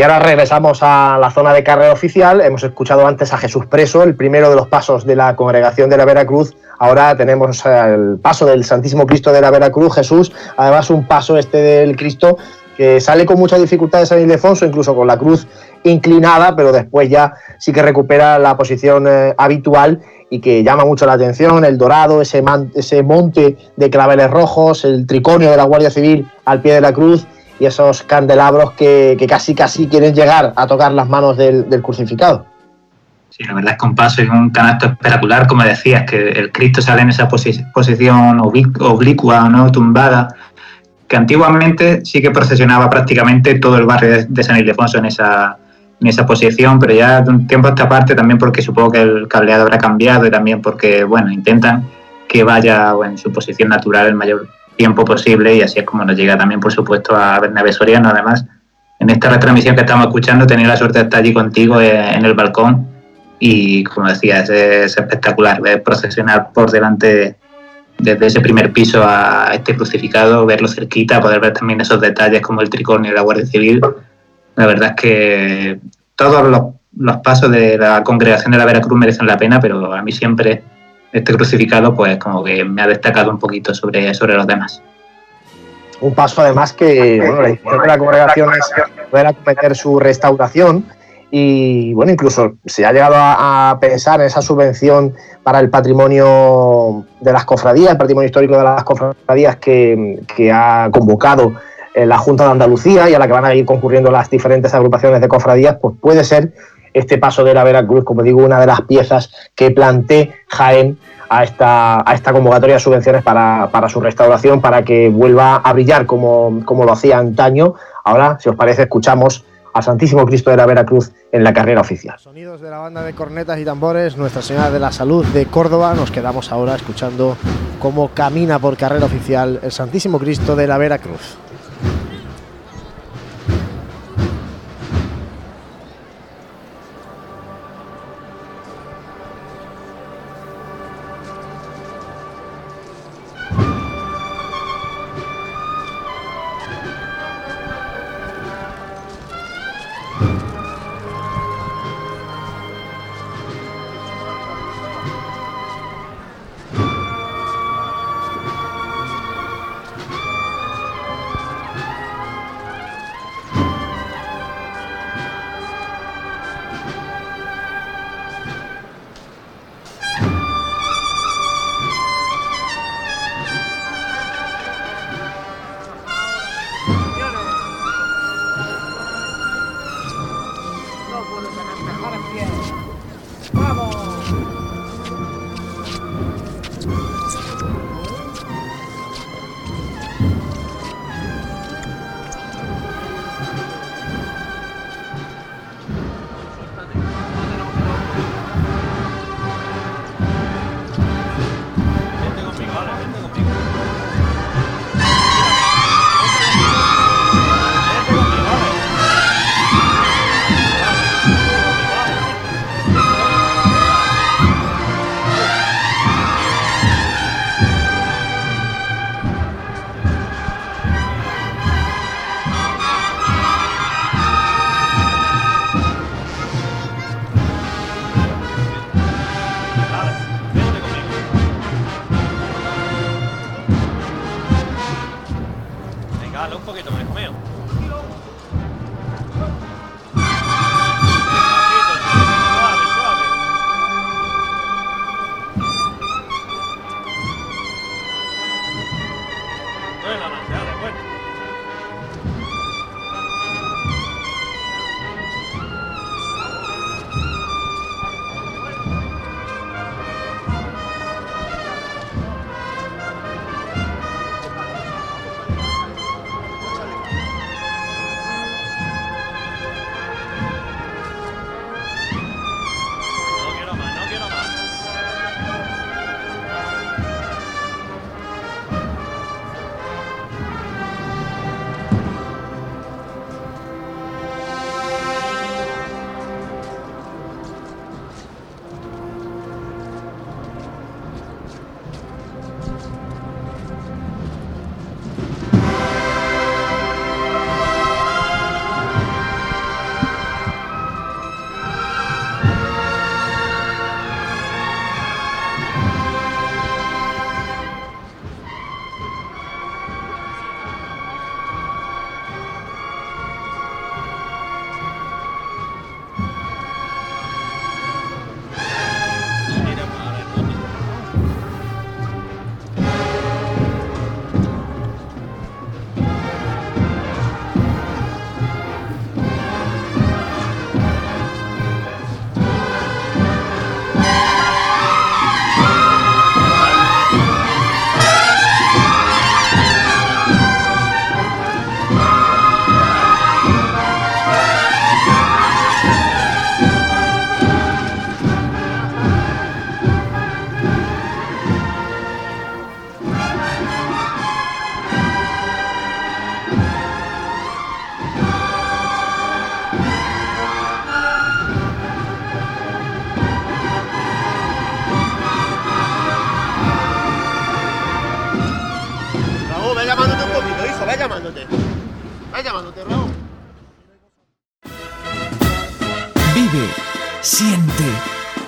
Y ahora regresamos a la zona de carrera oficial. Hemos escuchado antes a Jesús Preso, el primero de los pasos de la congregación de la Veracruz. Ahora tenemos el paso del Santísimo Cristo de la Veracruz, Jesús. Además, un paso este del Cristo que sale con mucha dificultad de San Ildefonso, incluso con la cruz inclinada, pero después ya sí que recupera la posición eh, habitual y que llama mucho la atención, el dorado, ese, ese monte de claveles rojos, el triconio de la Guardia Civil al pie de la cruz y esos candelabros que, casi casi quieren llegar a tocar las manos del, crucificado. Sí, la verdad es que un paso y un canasto espectacular, como decías, que el Cristo sale en esa posición oblicua, ¿no? tumbada, que antiguamente sí que procesionaba prácticamente todo el barrio de, San Ildefonso en esa, en esa posición, pero ya de un tiempo a esta parte, también porque supongo que el cableado habrá cambiado y también porque, bueno, intentan que vaya en su posición natural el mayor tiempo posible y así es como nos llega también, por supuesto, a Bernabé Soriano. Además, en esta retransmisión que estamos escuchando, he tenido la suerte de estar allí contigo eh, en el balcón y, como decía, es, espectacular ver procesionar por delante desde ese primer piso a este crucificado, verlo cerquita, poder ver también esos detalles como el tricornio y la Guardia Civil. La verdad es que todos los, los pasos de la congregación de la Veracruz merecen la pena, pero a mí siempre este crucificado, pues como que me ha destacado un poquito sobre, sobre los demás. Un paso además que bueno, la intención de la congregación es poder acometer su restauración y bueno, incluso se ha llegado a, pensar en esa subvención para el patrimonio de las cofradías, el patrimonio histórico de las cofradías que, que ha convocado eh, la Junta de Andalucía y a la que van a ir concurriendo las diferentes agrupaciones de cofradías, pues puede ser este paso de la Veracruz, como digo, una de las piezas que planté Jaén a esta, a esta convocatoria de subvenciones para, su restauración, para que vuelva a brillar como, como lo hacía antaño. Ahora, si os parece, escuchamos al Santísimo Cristo de la Veracruz en la carrera oficial. Sonidos de la banda de cornetas y tambores, Nuestra Señora de la Salud de Córdoba. Nos quedamos ahora escuchando cómo camina por carrera oficial el Santísimo Cristo de la Veracruz.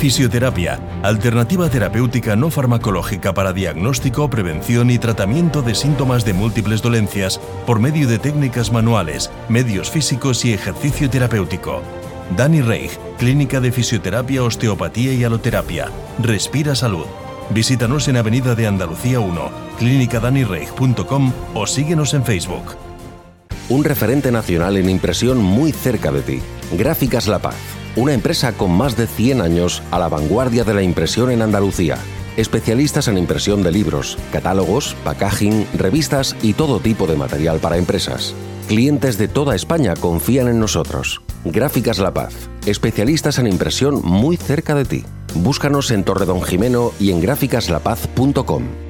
Fisioterapia, alternativa terapéutica no farmacológica para diagnóstico, prevención y tratamiento de síntomas de múltiples dolencias por medio de técnicas manuales, medios físicos y ejercicio terapéutico. Dani Reich, Clínica de Fisioterapia, Osteopatía y Aloterapia. Respira Salud. Visítanos en Avenida de Andalucía 1, clínicadanireich.com o síguenos en Facebook. Un referente nacional en impresión muy cerca de ti. Gráficas La Paz una empresa con más de 100 años a la vanguardia de la impresión en Andalucía. Especialistas en impresión de libros, catálogos, packaging, revistas y todo tipo de material para empresas. Clientes de toda España confían en nosotros. Gráficas La Paz, especialistas en impresión muy cerca de ti. Búscanos en Torredón Jimeno y en gráficaslapaz.com.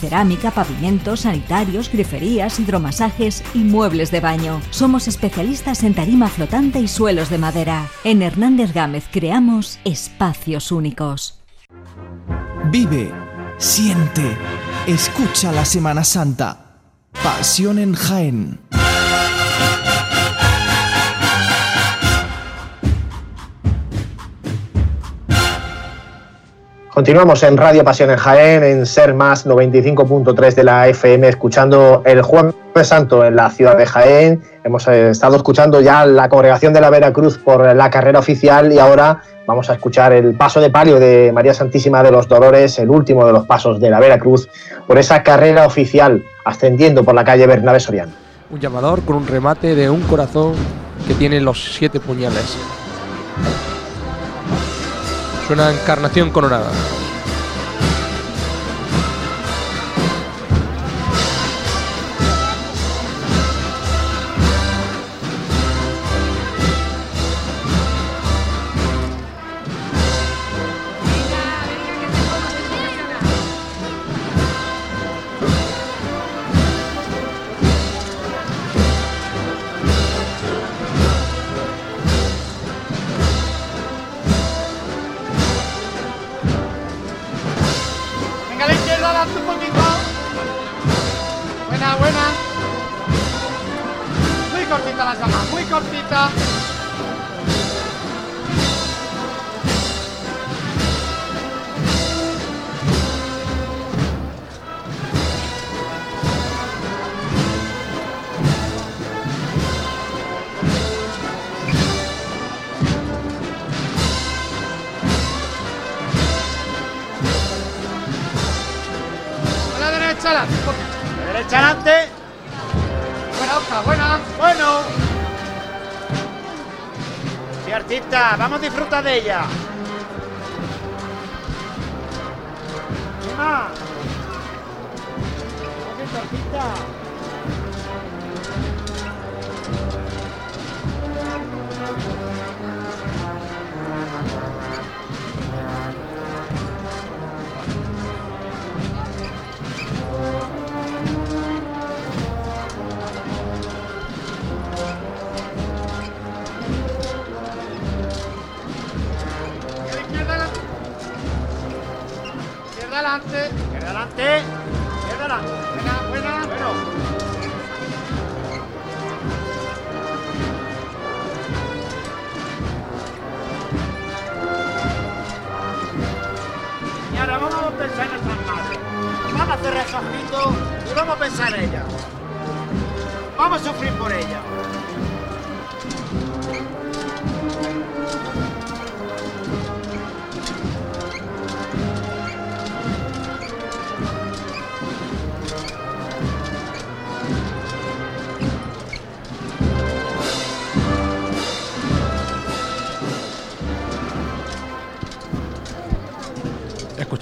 Cerámica, pavimentos, sanitarios, griferías, hidromasajes y muebles de baño. Somos especialistas en tarima flotante y suelos de madera. En Hernández Gámez creamos espacios únicos. Vive, siente, escucha la Semana Santa. Pasión en Jaén. Continuamos en Radio Pasión en Jaén, en Ser Más 95.3 de la FM, escuchando el Jueves Santo en la ciudad de Jaén. Hemos eh, estado escuchando ya la congregación de la Veracruz por la carrera oficial y ahora vamos a escuchar el paso de palio de María Santísima de los Dolores, el último de los pasos de la Veracruz, por esa carrera oficial ascendiendo por la calle Bernabé Soriano. Un llamador con un remate de un corazón que tiene los siete puñales. Suena encarnación coronada.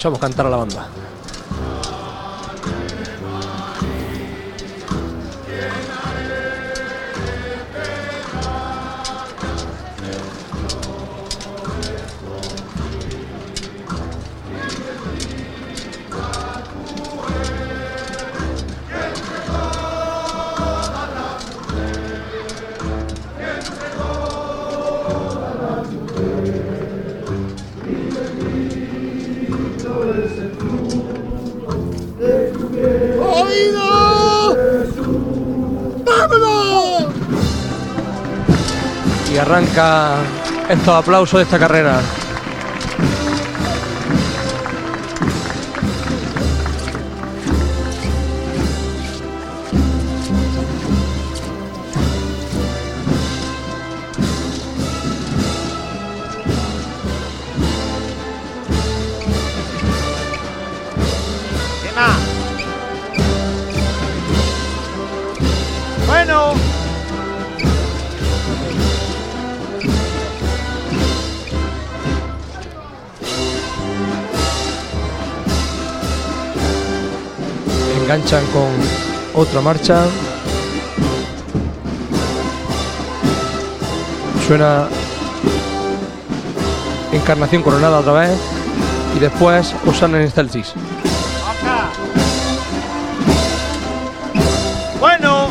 Escuchamos cantar a la banda. Estos aplausos de esta carrera. Marcha. Suena Encarnación Coronada otra vez y después Osana en Excelsis. Bueno.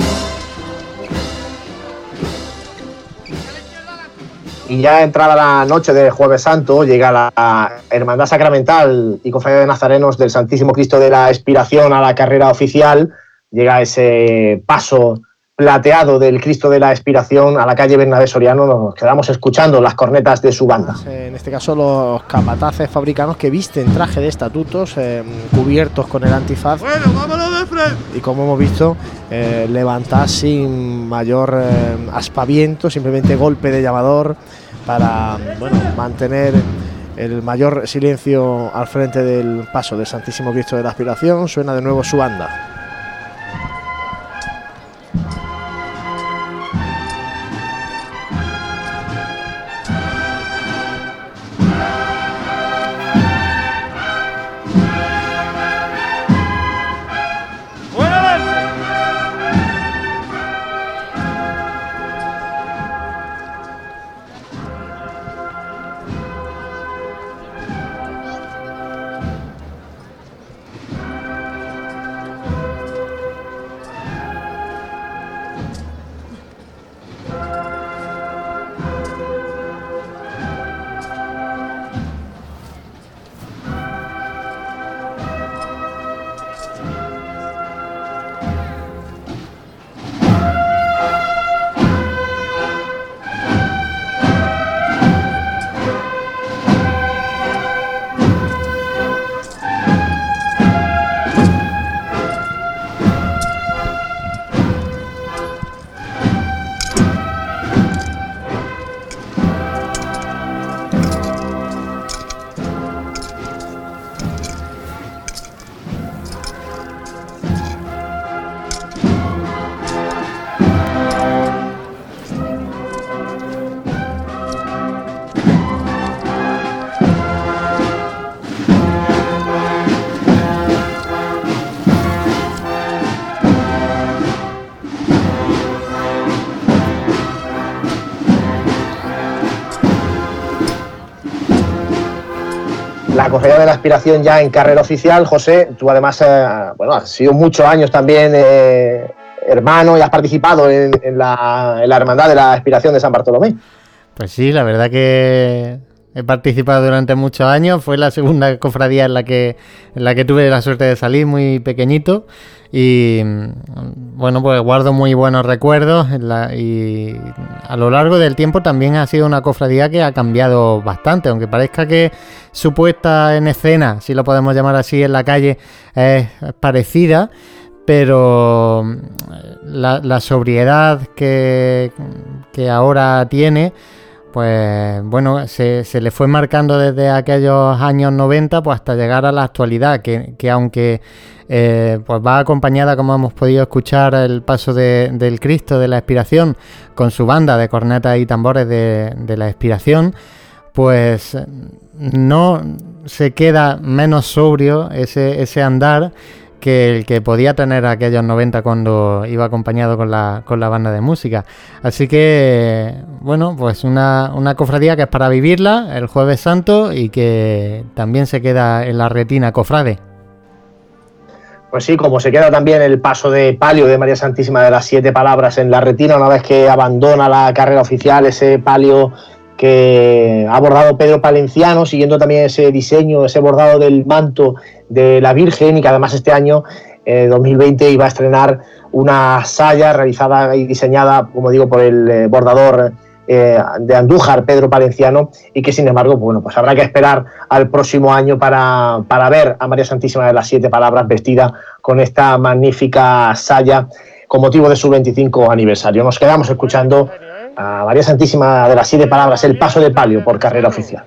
Y ya entrada la noche de Jueves Santo, llega la Hermandad Sacramental y Cofradía de Nazarenos del Santísimo Cristo de la Expiración a la carrera oficial. Llega ese paso plateado del Cristo de la Expiración a la calle Bernabé Soriano. Nos quedamos escuchando las cornetas de su banda. En este caso, los capataces fabricanos que visten traje de estatutos eh, cubiertos con el antifaz. Bueno, vámonos de frente. Y como hemos visto, eh, levantar sin mayor eh, aspaviento, simplemente golpe de llamador para bueno, mantener el mayor silencio al frente del paso del Santísimo Cristo de la Aspiración. Suena de nuevo su banda. Aspiración ya en carrera oficial. José, tú además, eh, bueno, has sido muchos años también eh, hermano y has participado en, la, en la Hermandad de la Aspiración de San Bartolomé. Pues sí, la verdad que he participado durante muchos años. Fue la segunda cofradía en la que, en la que tuve la suerte de salir muy pequeñito. Y bueno, pues guardo muy buenos recuerdos. y a lo largo del tiempo también ha sido una cofradía que ha cambiado bastante. Aunque parezca que su puesta en escena, si lo podemos llamar así, en la calle es parecida pero mm, la, la sobriedad que, que ahora tiene, pues bueno, se, se le fue marcando desde aquellos años 90 pues hasta llegar a la actualidad, que, que aunque eh, pues va acompañada, como hemos podido escuchar, el paso de- del Cristo de la Expiración con su banda de cornetas y tambores de, de la Expiración, pues no se queda menos sobrio ese, ese andar que el que podía tener aquellos 90 cuando iba acompañado con la, con la banda de música. Así que, bueno, pues una, una cofradía que es para vivirla el jueves santo y que también se queda en la retina cofrade. Pues sí, como se queda también el paso de palio de María Santísima de las Siete Palabras en la retina, una vez que abandona la carrera oficial, ese palio que ha bordado Pedro Palenciano, siguiendo también ese diseño, ese bordado del manto de la Virgen, y que además este año, eh, 2020, iba a estrenar una saya realizada y diseñada, como digo, por el eh, bordador eh, de Andújar, Pedro Palenciano, y que sin embargo, bueno, pues habrá que esperar al próximo año para, para ver a María Santísima de las Siete Palabras vestida con esta magnífica saya con motivo de su 25 aniversario. Nos quedamos escuchando a María Santísima de las Siete Palabras, el paso de palio por carrera oficial.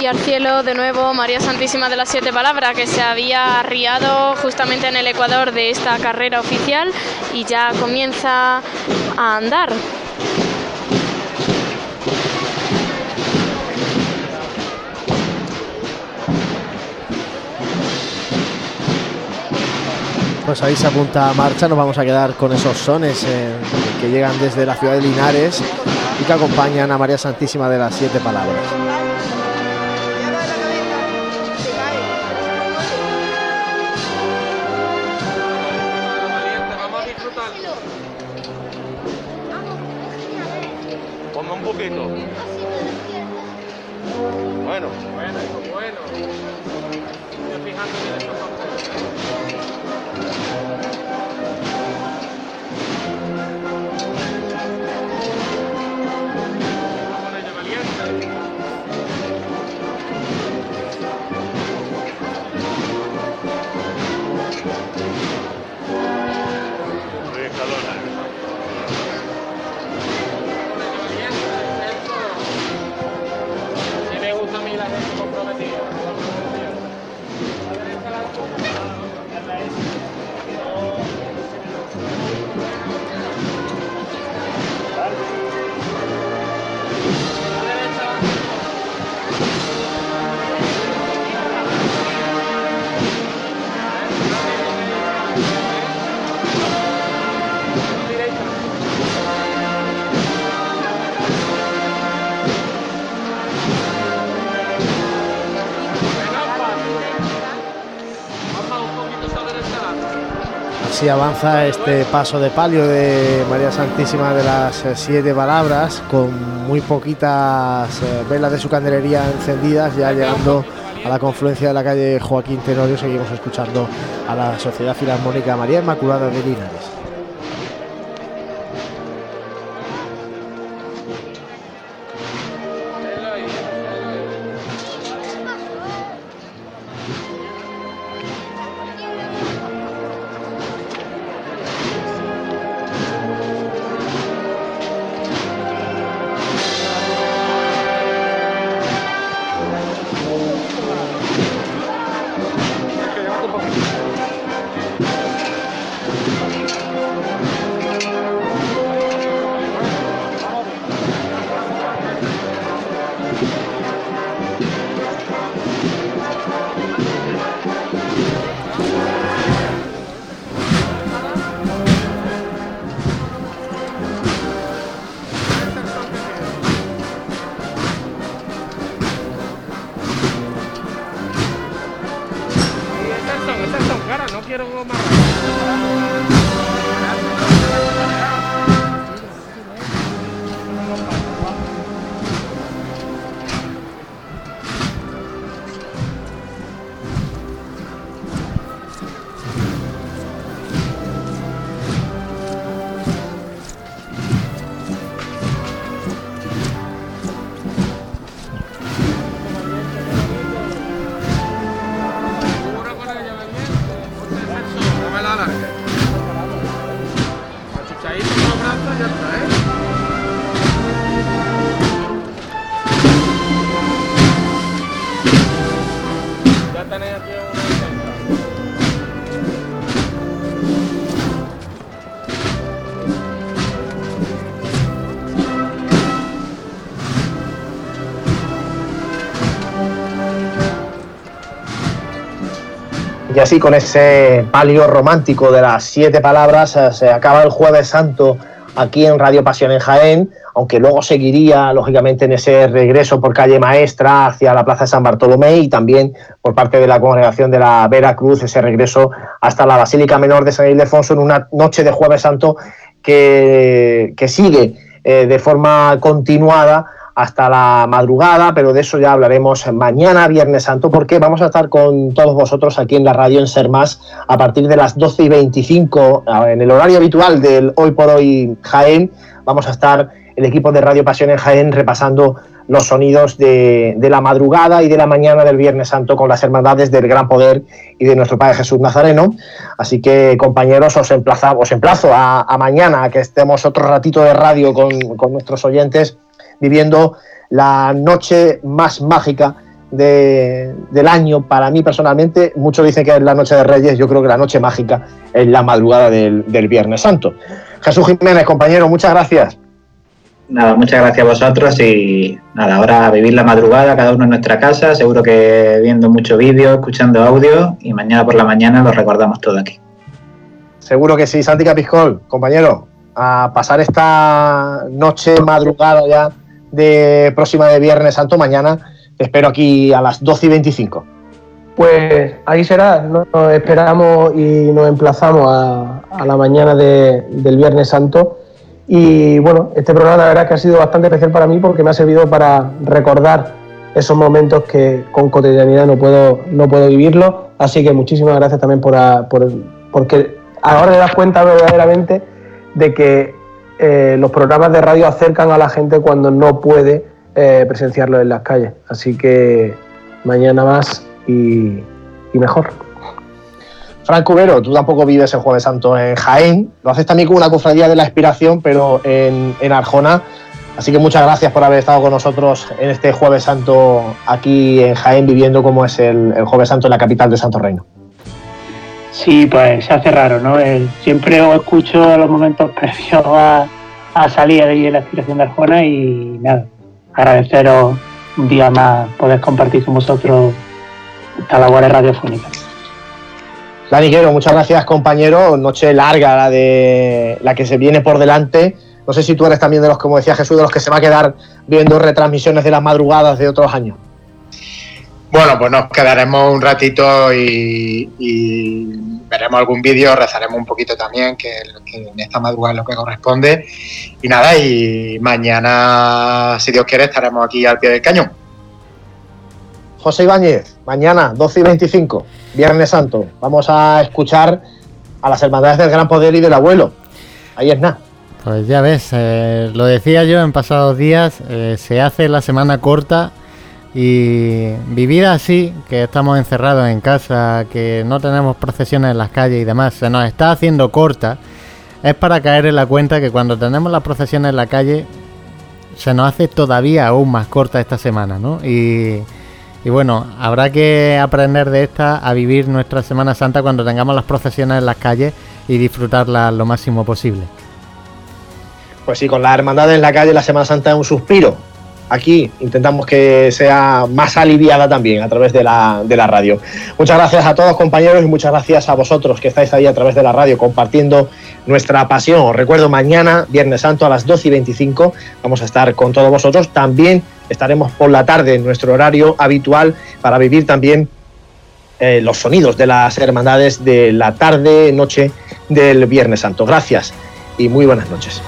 Y al cielo de nuevo María Santísima de las Siete Palabras, que se había arriado justamente en el ecuador de esta carrera oficial y ya comienza a andar. Pues ahí se apunta a marcha, nos vamos a quedar con esos sones eh, que llegan desde la ciudad de Linares y que acompañan a María Santísima de las Siete Palabras. Avanza este paso de palio de María Santísima de las eh, Siete Palabras, con muy poquitas eh, velas de su candelería encendidas, ya llegando a la confluencia de la calle Joaquín Tenorio, seguimos escuchando a la Sociedad Filarmónica María Inmaculada de Linares. Y así con ese palio romántico de las siete palabras eh, se acaba el jueves santo aquí en Radio Pasión en Jaén, aunque luego seguiría lógicamente en ese regreso por calle Maestra hacia la Plaza de San Bartolomé y también por parte de la congregación de la Vera Cruz ese regreso hasta la Basílica Menor de San Ildefonso en una noche de jueves santo que, que sigue eh, de forma continuada hasta la madrugada, pero de eso ya hablaremos mañana, Viernes Santo, porque vamos a estar con todos vosotros aquí en la radio en Ser Más a partir de las 12 y 25, en el horario habitual del Hoy por Hoy Jaén. Vamos a estar el equipo de Radio Pasión en Jaén repasando los sonidos de, de la madrugada y de la mañana del Viernes Santo con las hermandades del Gran Poder y de nuestro Padre Jesús Nazareno. Así que, compañeros, os, emplaza, os emplazo a, mañana a que estemos otro ratito de radio con, con nuestros oyentes viviendo la noche más mágica de, del año. Para mí personalmente, muchos dicen que es la noche de Reyes, yo creo que la noche mágica es la madrugada del, del Viernes Santo. Jesús Jiménez, compañero, muchas gracias. Nada, muchas gracias a vosotros y nada, ahora a vivir la madrugada cada uno en nuestra casa, seguro que viendo mucho vídeo, escuchando audio y mañana por la mañana lo recordamos todo aquí. Seguro que sí, Santi Capiscol, compañero, a pasar esta noche madrugada ya de próxima de Viernes Santo mañana. Te espero aquí a las 12 y 25. Pues ahí será, nos esperamos y nos emplazamos a, la mañana del Viernes Santo. Y bueno, este programa la verdad que ha sido bastante especial para mí porque me ha servido para recordar esos momentos que con cotidianidad no puedo, no puedo vivirlo. Así que muchísimas gracias también por, por porque ahora te das cuenta verdaderamente de que eh, los programas de radio acercan a la gente cuando no puede eh, presenciarlo en las calles. Así que mañana más y, mejor. Franco Cubero, tú tampoco vives el Jueves Santo en Jaén, lo haces también con una cofradía de la inspiración, pero en, Arjona. Así que muchas gracias por haber estado con nosotros en este Jueves Santo aquí en Jaén, viviendo como es el, el Jueves Santo en la capital de Santo Reino. Sí, pues se hace raro, ¿no? siempre os escucho los momentos previos a, salir de la aspiración de Arjona y nada, agradeceros un día más poder compartir con vosotros esta labor radiofónica. Dani muchas gracias compañero, noche larga la de la que se viene por delante. No sé si tú eres también de los, como decía Jesús, de los que se va a quedar viendo retransmisiones de las madrugadas de otros años. Bueno, pues nos quedaremos un ratito y, veremos algún vídeo, rezaremos un poquito también, que, en esta madrugada es lo que corresponde. Y nada, y mañana, si Dios quiere, estaremos aquí al pie del cañón. José Ibáñez, mañana, 12 y 25, Viernes Santo, vamos a escuchar a las hermandades del Gran Poder y del Abuelo. Ahí es nada. Pues ya ves, eh, lo decía yo en pasados días, eh, se hace la semana corta y vivir así, que estamos encerrados en casa, que no tenemos procesiones en las calles y demás, se nos está haciendo corta, es para caer en la cuenta que cuando tenemos las procesiones en la calle, se nos hace todavía aún más corta esta semana, ¿no? Y, y bueno, habrá que aprender de esta a vivir nuestra Semana Santa cuando tengamos las procesiones en las calles y disfrutarlas lo máximo posible. Pues sí, con la hermandad en la calle la Semana Santa es un suspiro, aquí intentamos que sea más aliviada también a través de la, de la radio. Muchas gracias a todos compañeros y muchas gracias a vosotros que estáis ahí a través de la radio compartiendo nuestra pasión. Os recuerdo mañana, Viernes Santo a las 12 y 25, vamos a estar con todos vosotros. También estaremos por la tarde en nuestro horario habitual para vivir también eh, los sonidos de las hermandades de la tarde, noche del Viernes Santo. Gracias y muy buenas noches.